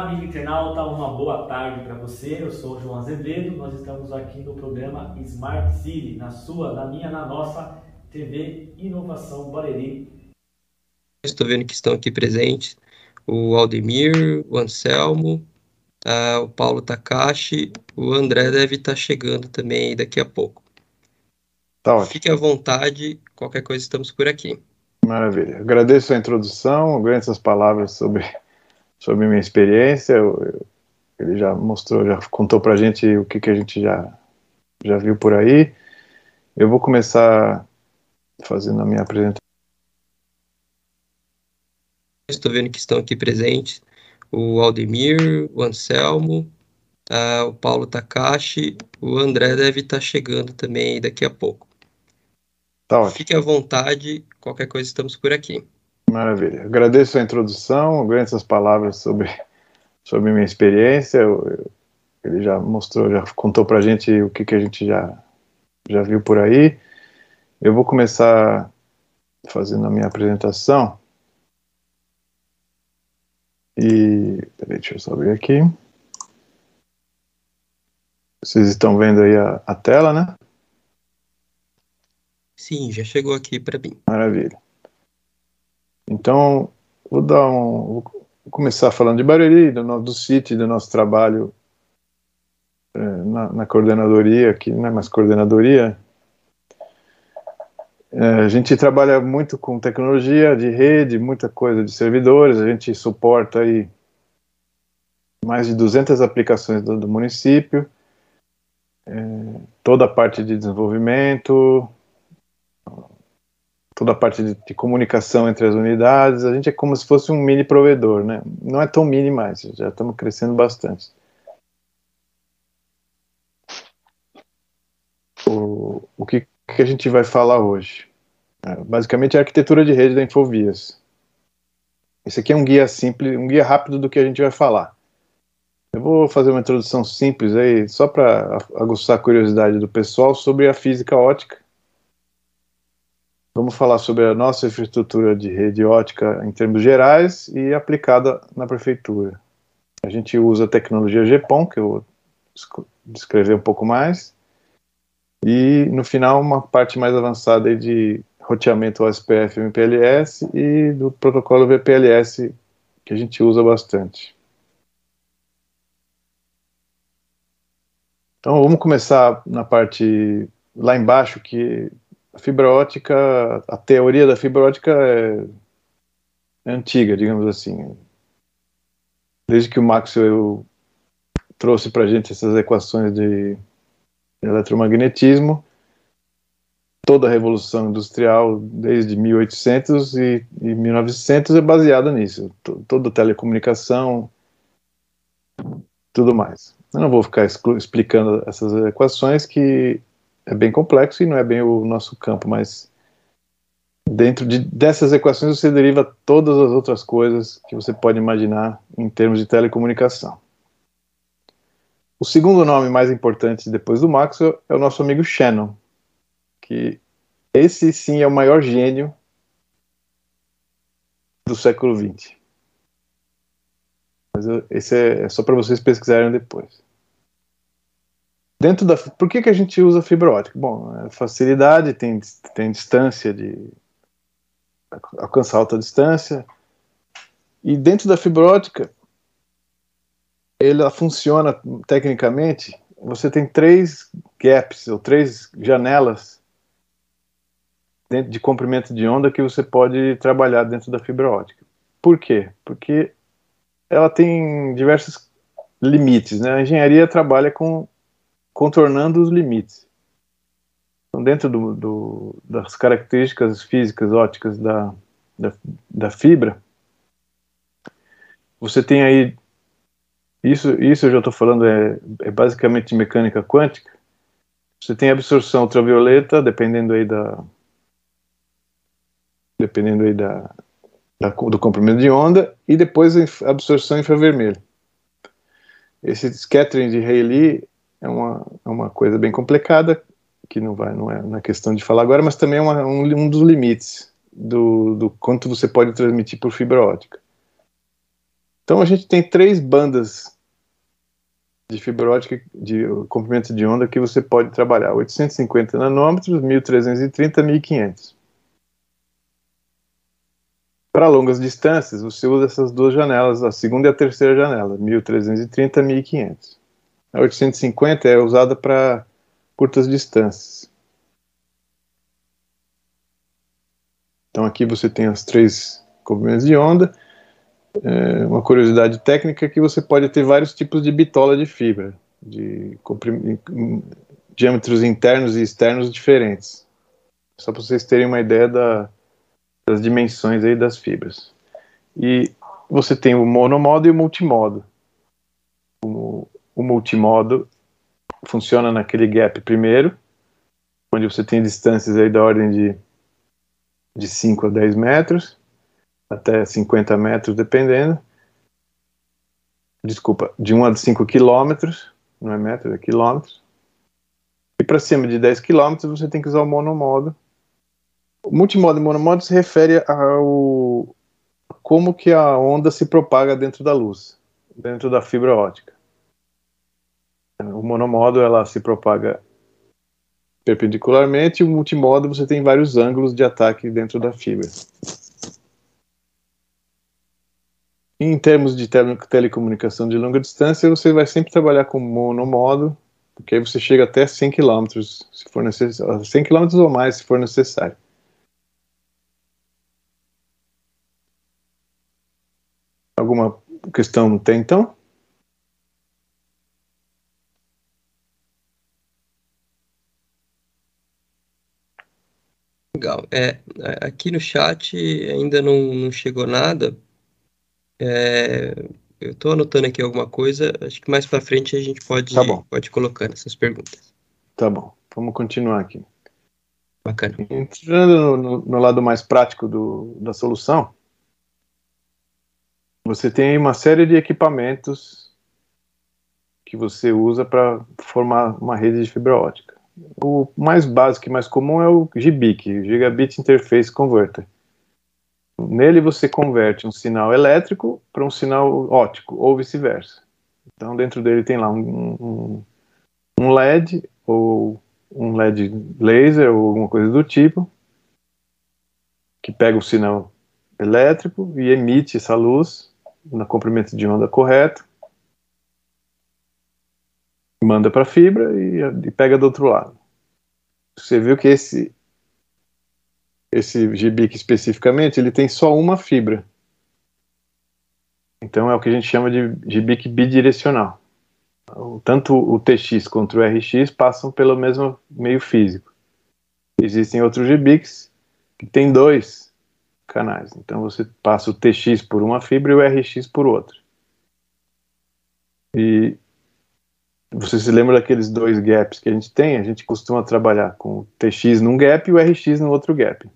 Olá, amigo internauta, uma boa tarde para você. Eu sou o João Azevedo. Nós estamos aqui no programa Smart City, na sua, na minha, na nossa TV Inovação Bareri. Estou vendo que estão aqui presentes o Aldemir, o Anselmo, uh, o Paulo Takashi, o André deve estar chegando também daqui a pouco. Tá ótimo. Fique à vontade, qualquer coisa estamos por aqui. Maravilha. Agradeço a introdução, agradeço as palavras sobre sobre minha experiência. Eu, eu, ele já mostrou, já contou para a gente o que, que a gente já, já viu por aí. Eu vou começar fazendo a minha apresentação. Estou vendo que estão aqui presentes o Aldemir, o Anselmo, o Paulo Takashi, o André deve estar chegando também daqui a pouco. Tá. Fique à vontade, qualquer coisa estamos por aqui. Maravilha. Agradeço a introdução, agradeço as palavras sobre, sobre minha experiência. Eu, eu, ele já mostrou, já contou para a gente o que, que a gente já, já viu por aí. Eu vou começar fazendo a minha apresentação. E. Peraí, deixa eu só abrir aqui. Vocês estão vendo aí a, a tela, né? Sim, já chegou aqui para mim. Maravilha. Então, vou dar um, vou começar falando de Barueri, do, do CIT, do nosso trabalho é, na, na, coordenadoria, que não é mais coordenadoria. É, a gente trabalha muito com tecnologia de rede, muita coisa de servidores, a gente suporta aí mais de 200 aplicações do, do município, é, toda a parte de desenvolvimento, toda a parte de, de, comunicação entre as unidades, a gente é como se fosse um mini provedor, né? Não é tão mini mais, já estamos crescendo bastante. O, o que, que a gente vai falar hoje? É, basicamente a arquitetura de rede da Infovias. Esse aqui é um guia simples, um guia rápido do que a gente vai falar. Eu vou fazer uma introdução simples aí, só para aguçar a curiosidade do pessoal sobre a física ótica Vamos falar sobre a nossa infraestrutura de rede ótica em termos gerais e aplicada na prefeitura. A gente usa a tecnologia GPON, que eu vou descrever um pouco mais, e no final uma parte mais avançada de roteamento OSPF MPLS e do protocolo VPLS que a gente usa bastante. Então vamos começar na parte lá embaixo que a fibra ótica, a teoria da fibra ótica é, é antiga, digamos assim. Desde que o Maxwell trouxe para gente essas equações de eletromagnetismo, toda a revolução industrial desde 1800 e, e 1900 é baseada nisso. Toda telecomunicação, tudo mais. Eu não vou ficar explicando essas equações que é bem complexo e não é bem o nosso campo, mas dentro de, dessas equações você deriva todas as outras coisas que você pode imaginar em termos de telecomunicação. O segundo nome mais importante depois do Maxwell é o nosso amigo Shannon, que esse sim é o maior gênio do século XX. Mas esse é, é só para vocês pesquisarem depois. Dentro da, por que, que a gente usa fibra ótica? Bom, é facilidade, tem, tem distância de alcançar alta distância. E dentro da fibra ótica, ela funciona tecnicamente. Você tem três gaps ou três janelas de comprimento de onda que você pode trabalhar dentro da fibra ótica. Por quê? Porque ela tem diversos limites. Né? A engenharia trabalha com contornando os limites. Então, dentro do, do, das características físicas óticas da, da, da, fibra, você tem aí isso, isso eu já estou falando é, é basicamente mecânica quântica. Você tem absorção ultravioleta, dependendo aí da dependendo aí da, da do comprimento de onda, e depois a absorção infravermelha. Esse scattering de Rayleigh é uma, é uma coisa bem complicada, que não vai não é na questão de falar agora, mas também é uma, um, um dos limites do, do quanto você pode transmitir por fibra ótica. Então a gente tem três bandas de fibra ótica de comprimento de onda que você pode trabalhar: 850 nanômetros, 1330, 1500. Para longas distâncias, você usa essas duas janelas, a segunda e a terceira janela, 1330 e 1500. A 850 é usada para curtas distâncias. Então aqui você tem as três comprimentos de onda. É uma curiosidade técnica é que você pode ter vários tipos de bitola de fibra, de diâmetros internos e externos diferentes. Só para vocês terem uma ideia da, das dimensões aí das fibras. E você tem o monomodo e o multimodo. O, multimodo funciona naquele gap primeiro, onde você tem distâncias aí da ordem de, de 5 a 10 metros, até 50 metros, dependendo. Desculpa, de 1 a 5 quilômetros, não é metros, é quilômetros. E para cima de 10 quilômetros você tem que usar o monomodo. O multimodo e monomodo se refere ao como que a onda se propaga dentro da luz, dentro da fibra ótica. O monomodo ela se propaga perpendicularmente e o multimodo você tem vários ângulos de ataque dentro da fibra. Em termos de tele telecomunicação de longa distância, você vai sempre trabalhar com monomodo, porque aí você chega até 100 km, se for necessário, 100 km ou mais, se for necessário. Alguma questão tem então? Legal. É, aqui no chat ainda não, não chegou nada. É, eu estou anotando aqui alguma coisa. Acho que mais para frente a gente pode, tá bom. pode colocando essas perguntas. Tá bom. Vamos continuar aqui. Bacana. Entrando no, no, no lado mais prático do, da solução, você tem uma série de equipamentos que você usa para formar uma rede de fibra ótica o mais básico e mais comum é o GBIC, Gigabit Interface Converter. Nele você converte um sinal elétrico para um sinal óptico, ou vice-versa. Então dentro dele tem lá um, um, um, LED, ou um LED laser, ou alguma coisa do tipo, que pega o sinal elétrico e emite essa luz no comprimento de onda correto, manda para a fibra e, e, pega do outro lado. Você viu que esse esse GBIC especificamente, ele tem só uma fibra. Então é o que a gente chama de GBIC bidirecional. Tanto o TX quanto o RX passam pelo mesmo meio físico. Existem outros GBICs que tem dois canais. Então você passa o TX por uma fibra e o RX por outra. E você se lembra daqueles dois gaps que a gente tem? A gente costuma trabalhar com o TX num gap e o RX no outro gap.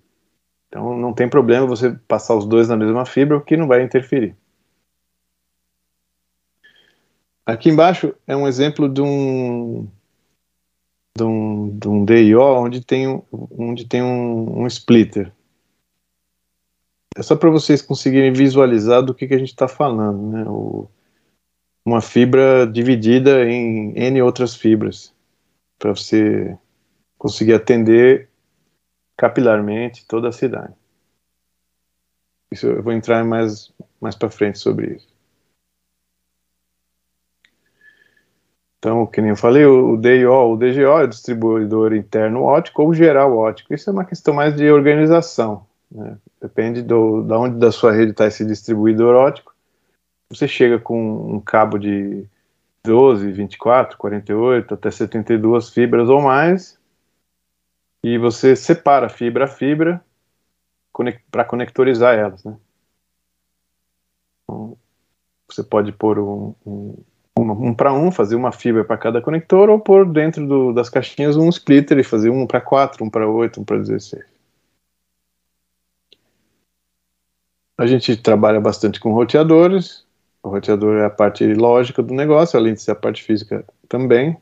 Então não tem problema você passar os dois na mesma fibra, o que não vai interferir. Aqui embaixo é um exemplo de um de um, de um DIO onde tem, onde tem um, um splitter. É só para vocês conseguirem visualizar do que, que a gente está falando. Né? O, uma fibra dividida em N outras fibras, para você conseguir atender capilarmente toda a cidade. Isso eu vou entrar mais, mais para frente sobre isso. Então, que nem eu falei, o DIO, o DGO é o distribuidor interno ótico ou geral ótico. Isso é uma questão mais de organização. Né? Depende do, da onde da sua rede está esse distribuidor ótico você chega com um cabo de 12, 24, 48, até 72 fibras ou mais, e você separa fibra a fibra para conectorizar elas, né? Então, você pode pôr um, um, um, para um, fazer uma fibra para cada conector, ou pôr dentro do, das caixinhas um splitter e fazer um para 4, um para 8, um para 16. A gente trabalha bastante com roteadores, o roteador é a parte lógica do negócio, além de ser a parte física também.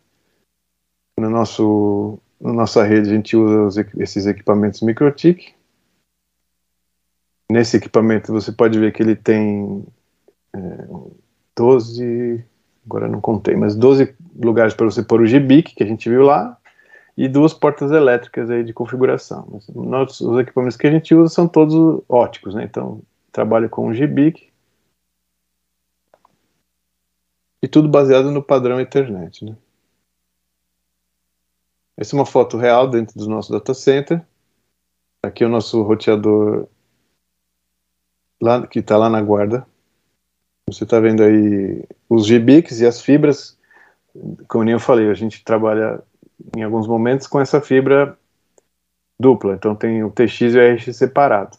No nosso, na nossa rede a gente usa esses equipamentos MikroTik. Nesse equipamento você pode ver que ele tem é, 12, agora não contei, mas 12 lugares para você pôr o GBIC, que a gente viu lá, e duas portas elétricas aí de configuração. Nós, os equipamentos que a gente usa são todos óticos, né? Então, trabalho com o GBIC, e tudo baseado no padrão Ethernet, né? Essa é uma foto real dentro do nosso data center. Aqui é o nosso roteador lá, que está lá na guarda. Você está vendo aí os GBICs e as fibras. Como eu falei, a gente trabalha em alguns momentos com essa fibra dupla. Então tem o TX e o RX separado.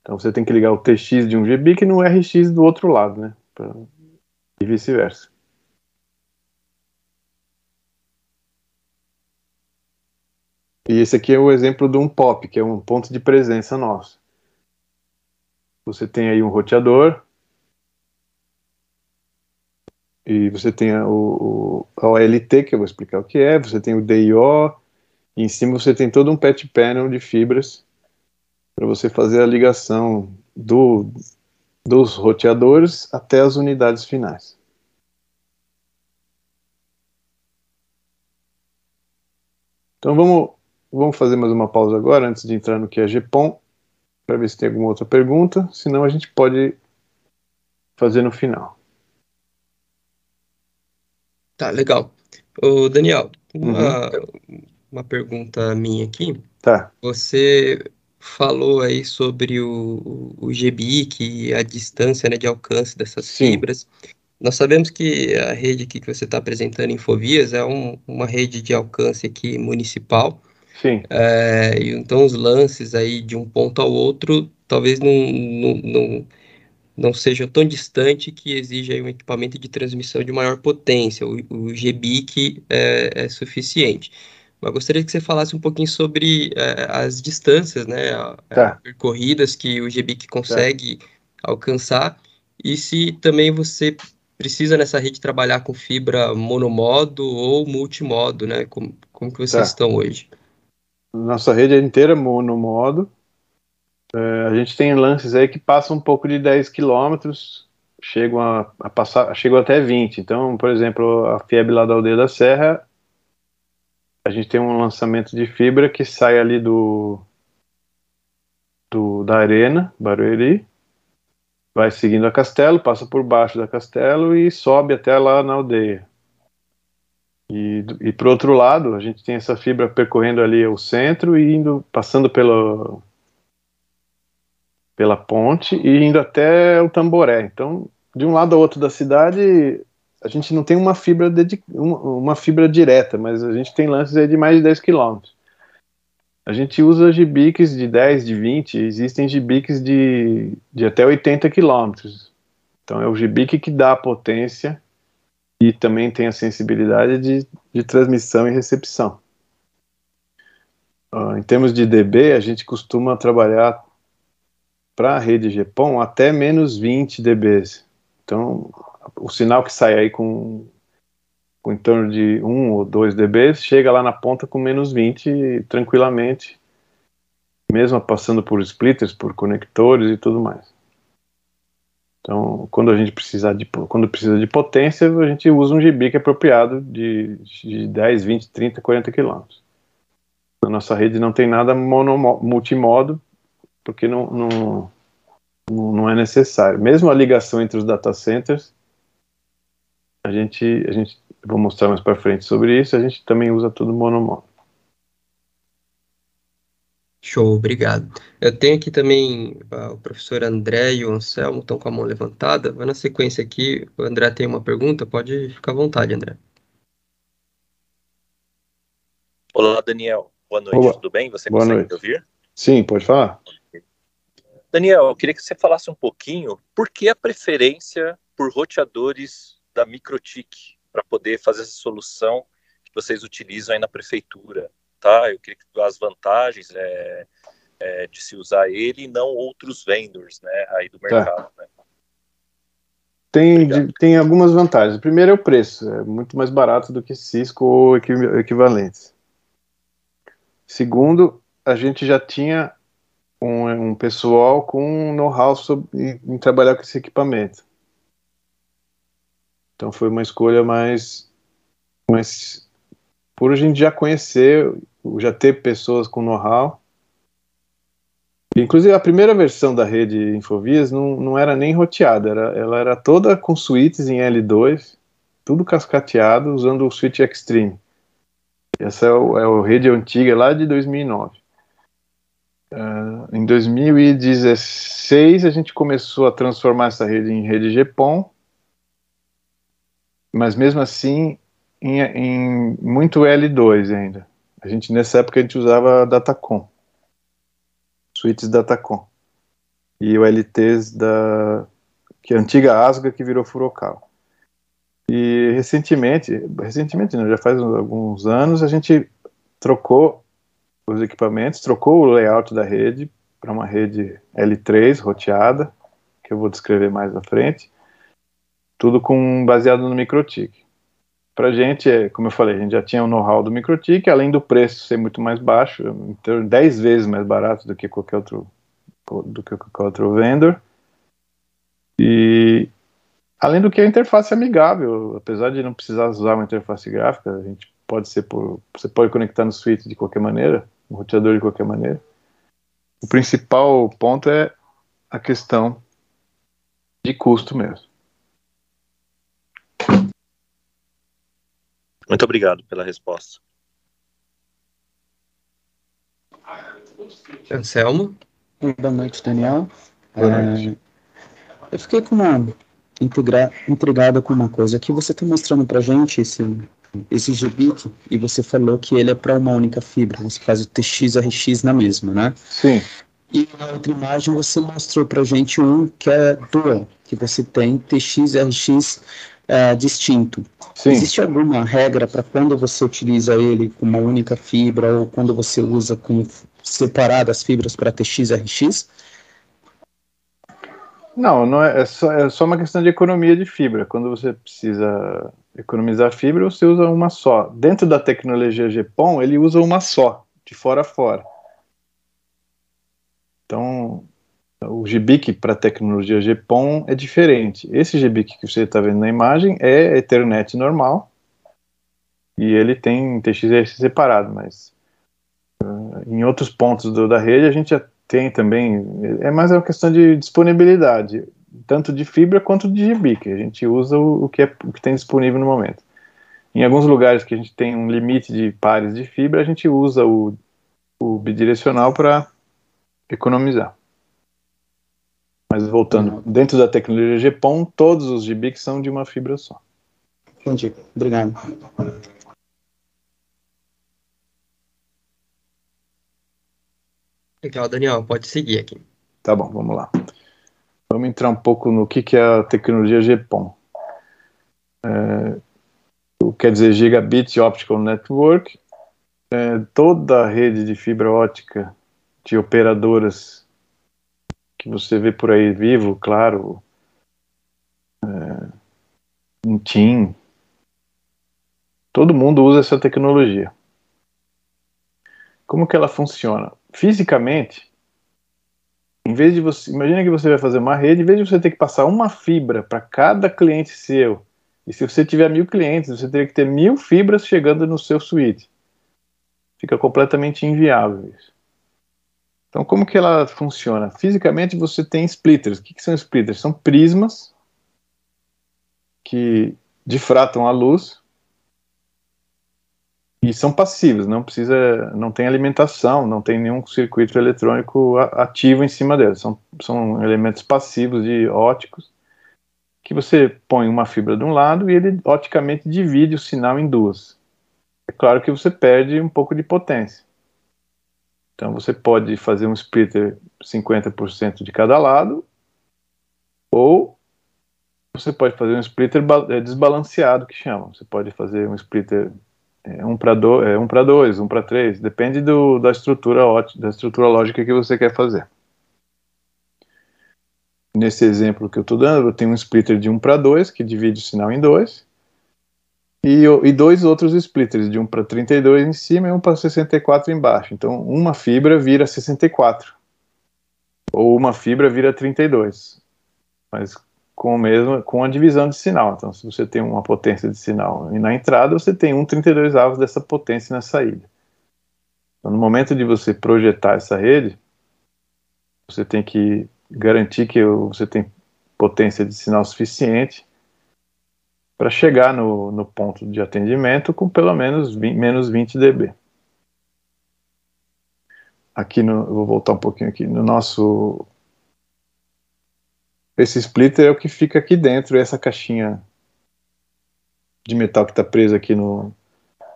Então você tem que ligar o TX de um GBIC no RX do outro lado, né? Pra... E vice-versa. E esse aqui é o exemplo de um POP, que é um ponto de presença nosso. Você tem aí um roteador, e você tem o, o, a OLT, que eu vou explicar o que é, você tem o DIO, e em cima você tem todo um patch panel de fibras para você fazer a ligação do, dos roteadores até as unidades finais. Então vamos, vamos fazer mais uma pausa agora, antes de entrar no que é GPON, para ver se tem alguma outra pergunta, senão a gente pode fazer no final. Tá, legal. Ô, Daniel, uma, uhum. uma pergunta minha aqui. Tá. Você falou aí sobre o, o GBIC e a distância né, de alcance dessas Sim. fibras. Nós sabemos que a rede que você está apresentando, Infovias, é um, uma rede de alcance aqui municipal. Sim. É, então os lances aí de um ponto ao outro talvez não, não, não não seja tão distante que exija um equipamento de transmissão de maior potência. O, o GBIC é, é, suficiente. Mas gostaria que você falasse um pouquinho sobre é, as distâncias, né, tá. percorridas que o GBIC consegue tá. alcançar e se também você precisa nessa rede trabalhar com fibra monomodo ou multimodo, né? Como, como que vocês tá. estão hoje? Nossa rede é inteira monomodo, é, a gente tem lances aí que passam um pouco de 10 quilômetros, chegam a, a, passar, chegam até 20. Então, por exemplo, a FIEB lá da Aldeia da Serra, a gente tem um lançamento de fibra que sai ali do, do da arena, Barueri, vai seguindo a Castelo, passa por baixo da Castelo e sobe até lá na aldeia. E, e por outro lado, a gente tem essa fibra percorrendo ali o centro e indo, passando pelo, pela ponte e indo até o Tamboré. Então, de um lado ao outro da cidade, a gente não tem uma fibra, uma fibra direta, mas a gente tem lances de mais de 10 quilômetros. A gente usa gibiques de 10, de 20, existem gibiques de, de até 80 quilômetros. Então é o gibique que dá a potência e também tem a sensibilidade de, de transmissão e recepção. Uh, em termos de dB, a gente costuma trabalhar para a rede GPON até menos 20 dB. Então, o sinal que sai aí com, com em torno de 1 ou 2 dB chega lá na ponta com menos 20 tranquilamente, mesmo passando por splitters, por conectores e tudo mais. Então, quando a gente precisar de, quando precisa de potência, a gente usa um GBIC apropriado de, de 10, 20, 30, 40 km. Na nossa rede não tem nada mono, multimodo, porque não, não, não é necessário. Mesmo a ligação entre os data centers, a gente, a gente vou mostrar mais para frente sobre isso, a gente também usa tudo monomodo. Show, obrigado. Eu tenho aqui também uh, o professor André e o Anselmo estão com a mão levantada. Vai na sequência aqui, o André tem uma pergunta, pode ficar à vontade, André. Olá, Daniel. Boa noite, Olá. tudo bem? Você Boa consegue noite. me ouvir? Sim, pode falar. Daniel, eu queria que você falasse um pouquinho por que a preferência por roteadores da Microtik para poder fazer essa solução que vocês utilizam aí na prefeitura, tá? Eu queria que as vantagens é, é, de se usar ele e não outros vendors, né, aí do tá. mercado, tá. né? Tem, tem algumas vantagens. Primeiro é o preço, é muito mais barato do que Cisco ou equivalentes. Segundo, a gente já tinha um, um pessoal com know-how em trabalhar com esse equipamento. Então foi uma escolha mais, mais por a gente já conhecer, já ter pessoas com know-how. Inclusive a primeira versão da rede Infovias não, não era nem roteada, era, ela era toda com suítes em L2, tudo cascateado usando o switch Extreme. Essa é, o, é a rede antiga lá de 2009. Uh, em 2016 a gente começou a transformar essa rede em rede GPON, mas mesmo assim em, em, muito L2 ainda. A gente nessa época a gente usava Datacom, suítes Datacom e o LTs da que é a antiga Asga que virou Furokawa. E recentemente, recentemente não, já faz alguns anos a gente trocou os equipamentos, trocou o layout da rede para uma rede L3 roteada, que eu vou descrever mais à frente, tudo com baseado no MikroTik. Para a gente, é, como eu falei, a gente já tinha o know-how do MikroTik, além do preço ser muito mais baixo, então 10 vezes mais barato do que qualquer outro do que qualquer outro vendor. E além do que a interface é amigável, apesar de não precisar usar uma interface gráfica, a gente pode ser por você pode conectar no suíte de qualquer maneira um roteador de qualquer maneira. O principal ponto é a questão de custo mesmo. Muito obrigado pela resposta. Anselmo? Boa noite, Daniel. Boa noite. É, eu fiquei com uma intrigada com uma coisa que você está mostrando para gente esse esse GBIC, e você falou que ele é para uma única fibra, você faz o TX-RX na mesma, né? Sim. E na outra imagem você mostrou para gente um que é dual, que você tem TX-RX é, distinto. Sim. Existe alguma regra para quando você utiliza ele com uma única fibra ou quando você usa com separadas fibras para TX-RX? Não, não é, é, só, é só uma questão de economia de fibra. Quando você precisa economizar fibra, você usa uma só. Dentro da tecnologia GPON, ele usa uma só, de fora a fora. Então, o GBIC para tecnologia GPON é diferente. Esse GBIC que você está vendo na imagem é Ethernet normal e ele tem TXRC separado, mas uh, em outros pontos do, da rede a gente já tem também. É mais uma questão de disponibilidade tanto de fibra quanto de que a gente usa o, o, que, é, o que tem disponível no momento. Em alguns lugares que a gente tem um limite de pares de fibra, a gente usa o, o bidirecional para economizar. Mas voltando, uhum. dentro da tecnologia GPON, todos os GB são de uma fibra só. Entendi. Obrigado. Legal, Daniel, pode seguir aqui. Tá bom, vamos lá. Vamos entrar um pouco no que, que é a tecnologia GPON. É, quer dizer Gigabit Optical Network. É, toda a rede de fibra ótica de operadoras que você vê por aí vivo, claro, é, um TIM, todo mundo usa essa tecnologia. Como que ela funciona? Fisicamente, em vez de você, imagina que você vai fazer uma rede, em vez de você ter que passar uma fibra para cada cliente seu, e se você tiver mil clientes, você teria que ter mil fibras chegando no seu suíte. Fica completamente inviável isso. Então, como que ela funciona? Fisicamente, você tem splitters. O que, que são splitters? São prismas que difratam a luz e são passivos, não precisa, não tem alimentação, não tem nenhum circuito eletrônico ativo em cima deles. São, são elementos passivos de óticos que você põe uma fibra de um lado e ele oticamente divide o sinal em duas. É claro que você perde um pouco de potência. Então você pode fazer um splitter 50% de cada lado ou você pode fazer um splitter é, desbalanceado que chama. Você pode fazer um splitter é um para do, é um para dois, um para três, depende do, da estrutura da estrutura lógica que você quer fazer. Nesse exemplo que eu estou dando, eu tenho um splitter de 1 para 2, que divide o sinal em dois, e, e dois outros splitters, de 1 para 32 em cima e 1 para 64 embaixo. Então, uma fibra vira 64. Ou uma fibra vira 32. Mas com, mesmo, com a divisão de sinal. Então, se você tem uma potência de sinal e na entrada, você tem um 32 avos dessa potência na saída. Então, no momento de você projetar essa rede, você tem que garantir que você tem potência de sinal suficiente para chegar no, no, ponto de atendimento com pelo menos 20, menos 20 dB. Aqui no, vou voltar um pouquinho aqui no nosso esse splitter é o que fica aqui dentro, essa caixinha de metal que está presa aqui no,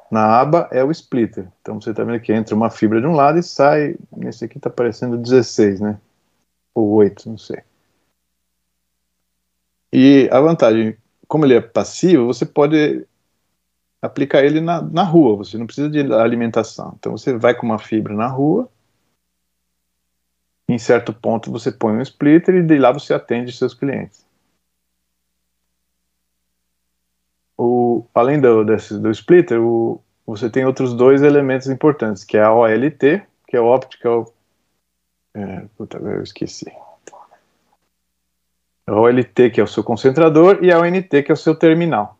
na aba é o splitter. Então você está vendo que entra uma fibra de um lado e sai, nesse aqui está aparecendo 16, né? Ou 8, não sei. E a vantagem, como ele é passivo, você pode aplicar ele na, na rua, você não precisa de alimentação. Então você vai com uma fibra na rua, em certo ponto você põe um splitter e de lá você atende seus clientes. O, além do, desse, do splitter, o, você tem outros dois elementos importantes, que é a OLT, que é o Optical... É, puta, eu esqueci. A OLT, que é o seu concentrador, e a ONT, que é o seu terminal.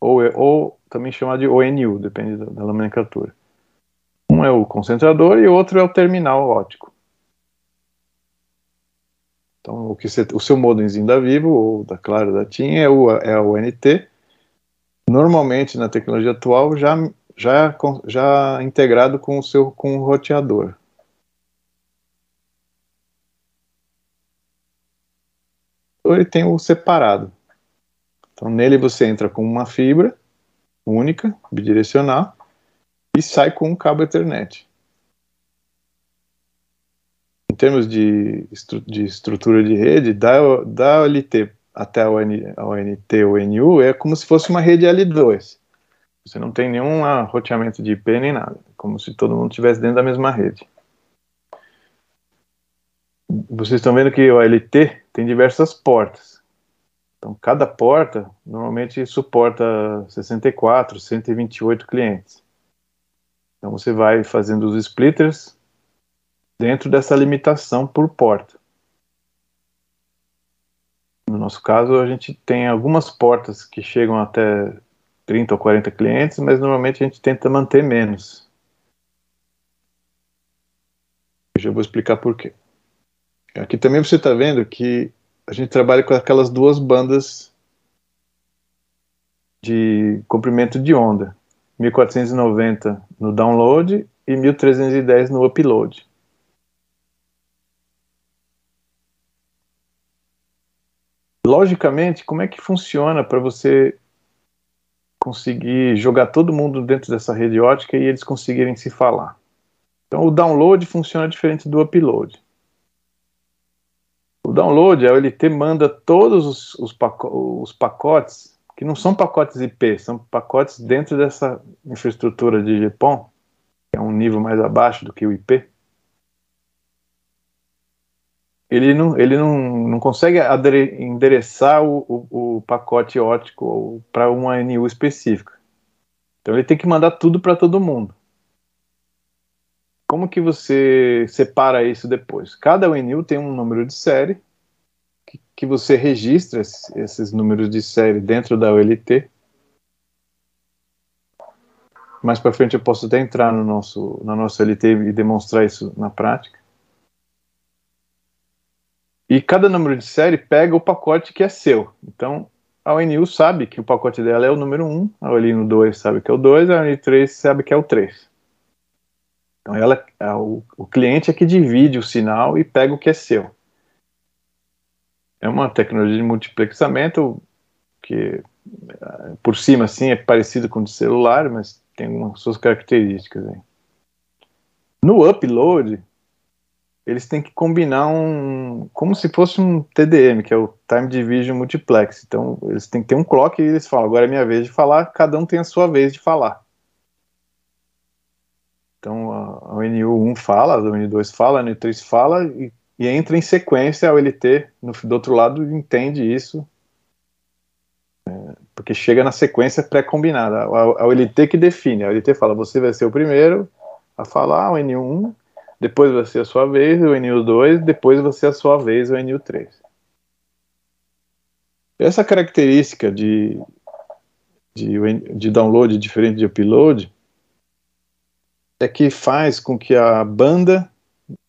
Ou, ou também chamado de ONU, depende da, da nomenclatura. Um é o concentrador e o outro é o terminal óptico. Então, o, que você, o seu modemzinho da Vivo ou da Claro da TIM é o, é o NT. Normalmente, na tecnologia atual, já, já, já integrado com o seu com o roteador. Ou ele tem o separado. Então, nele você entra com uma fibra única, bidirecional, e sai com um cabo Ethernet em termos de, estru de estrutura de rede, da, da OLT até a, ON, a ONT ou NU é como se fosse uma rede L2. Você não tem nenhum roteamento de IP nem nada, como se todo mundo estivesse dentro da mesma rede. Vocês estão vendo que o OLT tem diversas portas. Então, cada porta normalmente suporta 64, 128 clientes. Então, você vai fazendo os splitters dentro dessa limitação por porta. No nosso caso, a gente tem algumas portas que chegam até 30 ou 40 clientes, mas normalmente a gente tenta manter menos. Eu já vou explicar por quê. Aqui também você está vendo que a gente trabalha com aquelas duas bandas de comprimento de onda, 1490 no download e 1310 no upload. logicamente, como é que funciona para você conseguir jogar todo mundo dentro dessa rede ótica e eles conseguirem se falar? Então, o download funciona diferente do upload. O download, a OLT manda todos os, os, os pacotes, que não são pacotes IP, são pacotes dentro dessa infraestrutura de GPON, que é um nível mais abaixo do que o IP ele não, ele não, não consegue endereçar o, o, o pacote ótico para uma NU específica. Então ele tem que mandar tudo para todo mundo. Como que você separa isso depois? Cada UNU tem um número de série que, que você registra esses números de série dentro da OLT. Mais para frente eu posso até entrar no nosso, na nossa LT e demonstrar isso na prática. E cada número de série pega o pacote que é seu. Então, a ONU sabe que o pacote dela é o número 1, a ONU 2 sabe que é o 2, a ONU 3 sabe que é o 3. Então, ela, a, o, o cliente é que divide o sinal e pega o que é seu. É uma tecnologia de multiplexamento que, por cima, assim, é parecido com o de celular, mas tem algumas suas características. Aí. No upload, eles têm que combinar um. como se fosse um TDM, que é o Time Division Multiplex. Então, eles têm que ter um clock e eles falam: agora é minha vez de falar, cada um tem a sua vez de falar. Então, a, ONU1 fala, a ONU2 fala, a ONU3 fala e, e, entra em sequência. A OLT, no, do outro lado, entende isso. É, porque chega na sequência pré-combinada. A, a OLT que define. A OLT fala: você vai ser o primeiro a falar, a ONU1 depois vai ser a sua vez o NU2, depois vai ser a sua vez o NU3. Essa característica de, de, de download diferente de upload é que faz com que a banda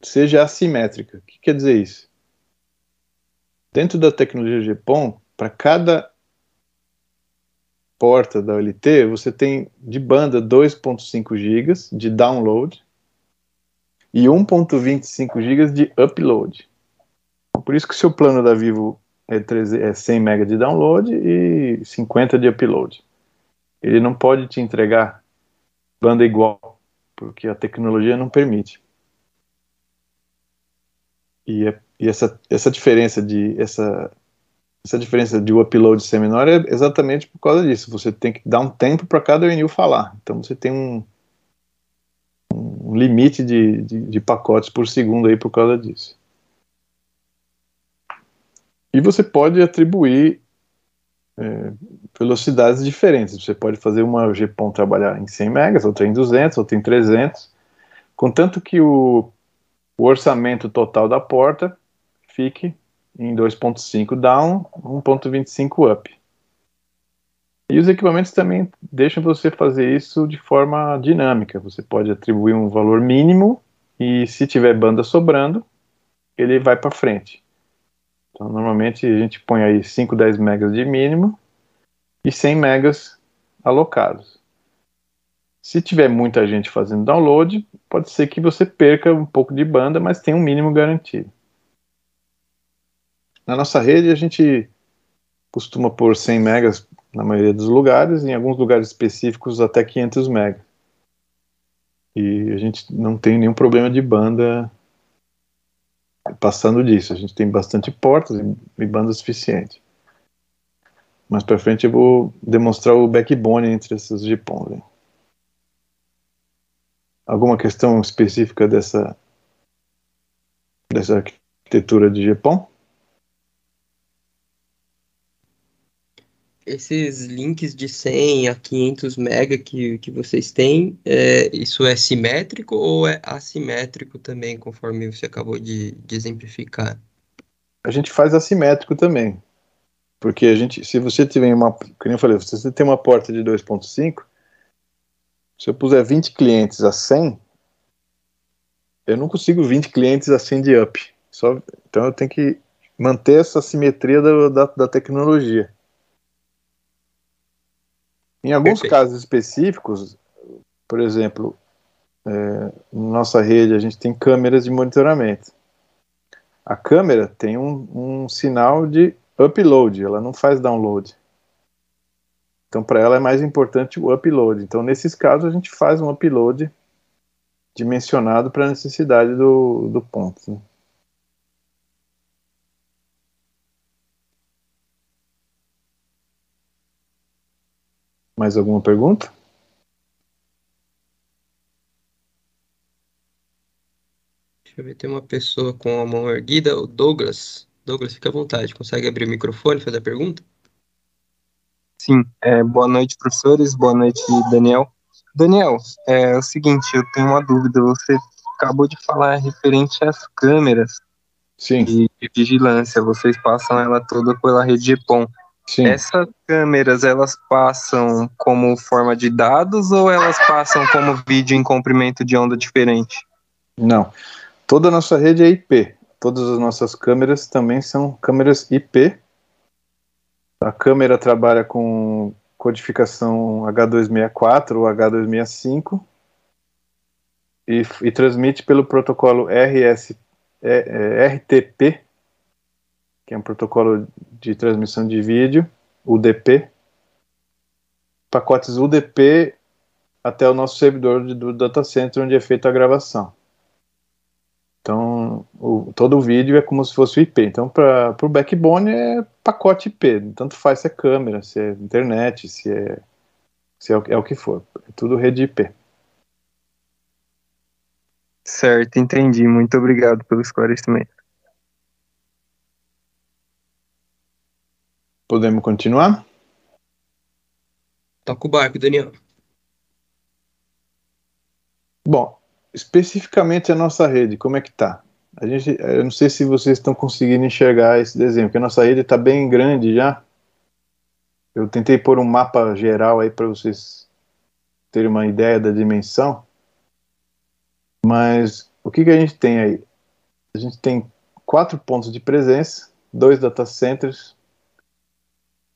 seja assimétrica. O que quer dizer isso? Dentro da tecnologia GPON, para cada porta da OLT, você tem de banda 2.5 GB de download e 1.25 GB de upload. Por isso que seu plano da Vivo é, 100 MB de download e 50 de upload. Ele não pode te entregar banda igual, porque a tecnologia não permite. E, é, e essa, essa diferença de essa, essa diferença de upload ser menor é exatamente por causa disso. Você tem que dar um tempo para cada ONU falar. Então você tem um, um limite de, de, de, pacotes por segundo aí por causa disso. E você pode atribuir é, velocidades diferentes. Você pode fazer uma GPON trabalhar em 100 megas, outra em 200, outra em 300, contanto que o, o orçamento total da porta fique em 2.5 down, 1.25 up. E os equipamentos também deixam você fazer isso de forma dinâmica. Você pode atribuir um valor mínimo e se tiver banda sobrando, ele vai para frente. Então, normalmente a gente põe aí 5, 10 megas de mínimo e 100 megas alocados. Se tiver muita gente fazendo download, pode ser que você perca um pouco de banda, mas tem um mínimo garantido. Na nossa rede, a gente costuma pôr 100 megas na maioria dos lugares, em alguns lugares específicos até 500 megas. E a gente não tem nenhum problema de banda passando disso. A gente tem bastante portas e banda suficiente. Mais para frente eu vou demonstrar o backbone entre essas GPONs. Alguma questão específica dessa dessa arquitetura de GPON? esses links de 100 a 500 mega que, que vocês têm, é, isso é simétrico ou é assimétrico também, conforme você acabou de, de exemplificar? A gente faz assimétrico também. Porque a gente, se você tiver uma, como eu falei, se você tem uma porta de 2.5, se eu puser 20 clientes a 100, eu não consigo 20 clientes a 100 de up. Só, então eu tenho que manter essa simetria da, da, da tecnologia. Em alguns Perfeito. casos específicos, por exemplo, é, na nossa rede a gente tem câmeras de monitoramento. A câmera tem um, um sinal de upload, ela não faz download. Então, para ela é mais importante o upload. Então, nesses casos, a gente faz um upload dimensionado para a necessidade do, do ponto. Né? Mais alguma pergunta? Deixa eu ver, tem uma pessoa com a mão erguida, o Douglas. Douglas, fica à vontade. Consegue abrir o microfone e fazer a pergunta? Sim. É, boa noite, professores. Boa noite, Daniel. Daniel, é, o seguinte, eu tenho uma dúvida. Você acabou de falar referente às câmeras Sim. De, de vigilância. Vocês passam ela toda pela rede GPON. Sim. Essas câmeras, elas passam como forma de dados ou elas passam como vídeo em comprimento de onda diferente? Não. Toda a nossa rede é IP. Todas as nossas câmeras também são câmeras IP. A câmera trabalha com codificação H264 ou H265 e, e transmite pelo protocolo RS, é, é, RTP, que é um protocolo de transmissão de vídeo, UDP, pacotes UDP até o nosso servidor de, do data center onde é feita a gravação. Então, o, todo o vídeo é como se fosse o IP. Então, para o backbone é pacote IP. Tanto faz se é câmera, se é internet, se é, se é, o, é o que for. É tudo rede IP. Certo, entendi. Muito obrigado pelo esclarecimento. Podemos continuar? Toca o barco, Daniel. Bom, especificamente a nossa rede, como é que tá? A gente, eu não sei se vocês estão conseguindo enxergar esse desenho, porque a nossa rede está bem grande já. Eu tentei pôr um mapa geral aí para vocês terem uma ideia da dimensão. Mas o que, que a gente tem aí? A gente tem quatro pontos de presença, dois data centers,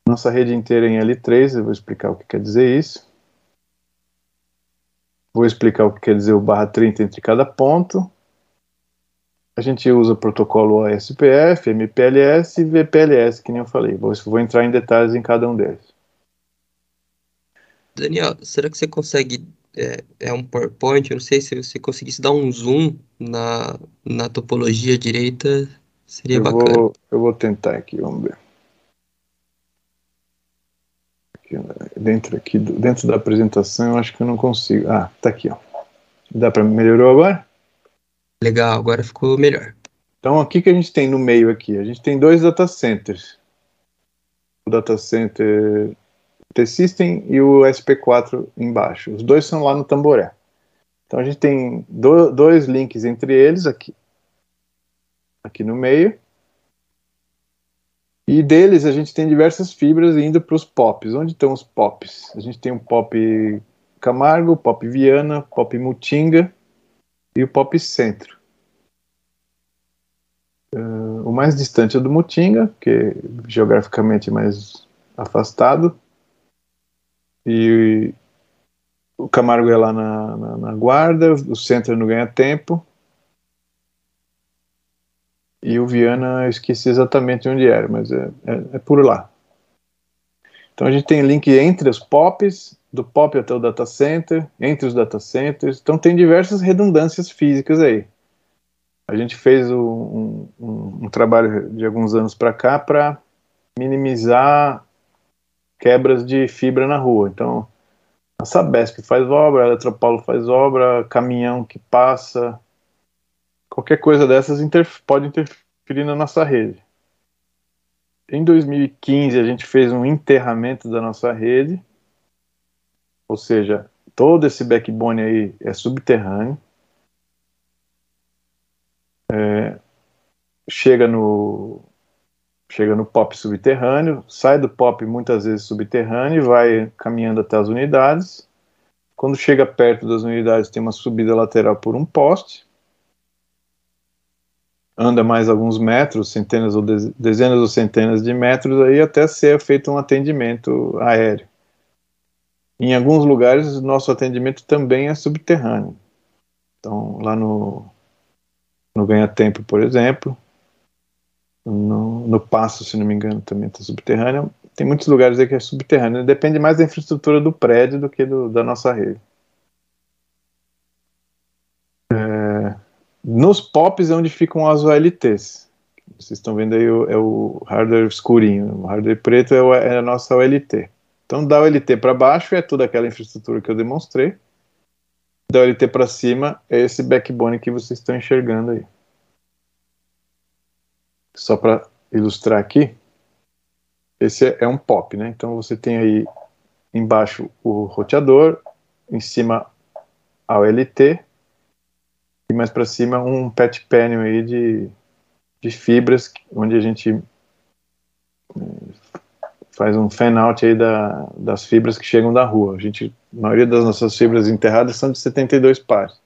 nossa rede inteira em L3, eu vou explicar o que quer dizer isso. Vou explicar o que quer dizer o barra 30 entre cada ponto. A gente usa o protocolo OSPF, MPLS e VPLS, que nem eu falei. Vou, vou entrar em detalhes em cada um deles. Daniel, será que você consegue. É, é, um PowerPoint? Eu não sei se você conseguisse dar um zoom na, na topologia direita, seria eu bacana. Vou, eu vou tentar aqui, vamos ver. Dentro aqui, dentro da apresentação, eu acho que eu não consigo. Ah, tá aqui, ó. Dá para melhorou agora? Legal, agora ficou melhor. Então, o que que a gente tem no meio aqui? A gente tem dois data centers. O data center T-System e o SP4 embaixo. Os dois são lá no Tamboré. Então, a gente tem do, dois links entre eles aqui. Aqui no meio. E deles a gente tem diversas fibras indo para os pops. Onde estão os pops? A gente tem o pop Camargo, o pop Viana, o pop Mutinga e o pop Centro. Uh, o mais distante é do Mutinga, que é geograficamente mais afastado. E o Camargo é lá na, na, na guarda, o Centro não ganha tempo. E o Viana, eu esqueci exatamente onde era, mas é, é, é por lá. Então a gente tem link entre os POPs, do POP até o data center, entre os data centers. Então tem diversas redundâncias físicas aí. A gente fez um, um, um trabalho de alguns anos para cá para minimizar quebras de fibra na rua. Então a Sabesp faz obra, a Eletropaulo faz obra, caminhão que passa, qualquer coisa dessas pode interferir na nossa rede. Em 2015, a gente fez um enterramento da nossa rede, ou seja, todo esse backbone aí é subterrâneo. É, chega no chega no pop subterrâneo, sai do pop muitas vezes subterrâneo e vai caminhando até as unidades. Quando chega perto das unidades, tem uma subida lateral por um poste anda mais alguns metros, centenas ou dezenas ou centenas de metros aí até ser feito um atendimento aéreo. Em alguns lugares, nosso atendimento também é subterrâneo. Então, lá no, no Ganha Tempo, por exemplo, no, no Passo, se não me engano, também está subterrâneo. Tem muitos lugares aí que é subterrâneo. Depende mais da infraestrutura do prédio do que do, da nossa rede. Nos POPs é onde ficam as OLTs. Vocês estão vendo aí é o hardware escurinho. O hardware preto é, o, é a nossa OLT. Então, da OLT para baixo é toda aquela infraestrutura que eu demonstrei. Da OLT para cima é esse backbone que vocês estão enxergando aí. Só para ilustrar aqui, esse é, é um POP, né? Então você tem aí embaixo o roteador, em cima a OLT e mais para cima um pet panel aí de, de fibras, onde a gente eh, faz um fan out aí da, das fibras que chegam da rua. A gente, a maioria das nossas fibras enterradas são de 72 pares.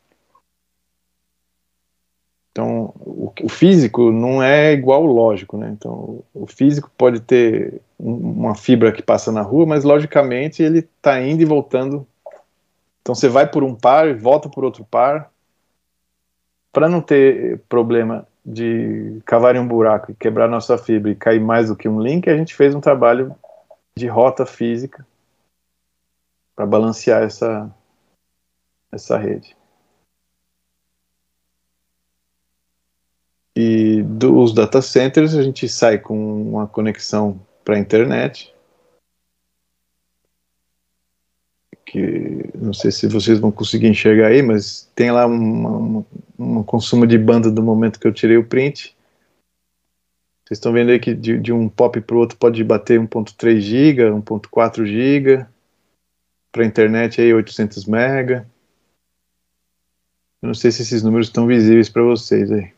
Então, o, o, físico não é igual ao lógico, né? Então, o físico pode ter uma fibra que passa na rua, mas logicamente ele está indo e voltando. Então, você vai por um par e volta por outro par, para não ter problema de cavar um buraco e quebrar nossa fibra e cair mais do que um link, a gente fez um trabalho de rota física para balancear essa, essa rede. E dos data centers a gente sai com uma conexão para a internet, que não sei se vocês vão conseguir enxergar aí, mas tem lá um, um consumo de banda do momento que eu tirei o print. Vocês estão vendo aí que de, de um pop para o outro pode bater 1.3 GB, 1.4 GB. Para a internet aí 800 MB. Eu não sei se esses números estão visíveis para vocês aí.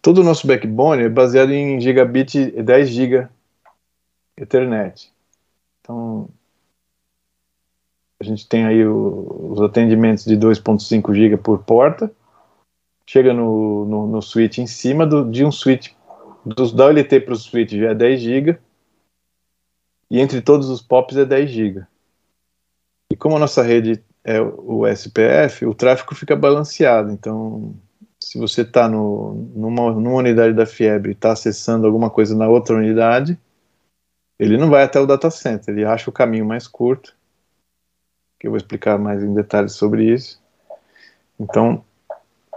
Todo o nosso backbone é baseado em gigabit 10 GB Ethernet. Então, a gente tem aí o, os atendimentos de 2.5 GB por porta. Chega no, no, no, switch em cima do, de um switch dos, da OLT para o switch já é 10 GB. E entre todos os POPs é 10 GB. E como a nossa rede é o SPF, o tráfego fica balanceado. Então, se você está numa, numa unidade da Fiebre e está acessando alguma coisa na outra unidade, ele não vai até o data center, ele acha o caminho mais curto, que eu vou explicar mais em detalhes sobre isso. Então,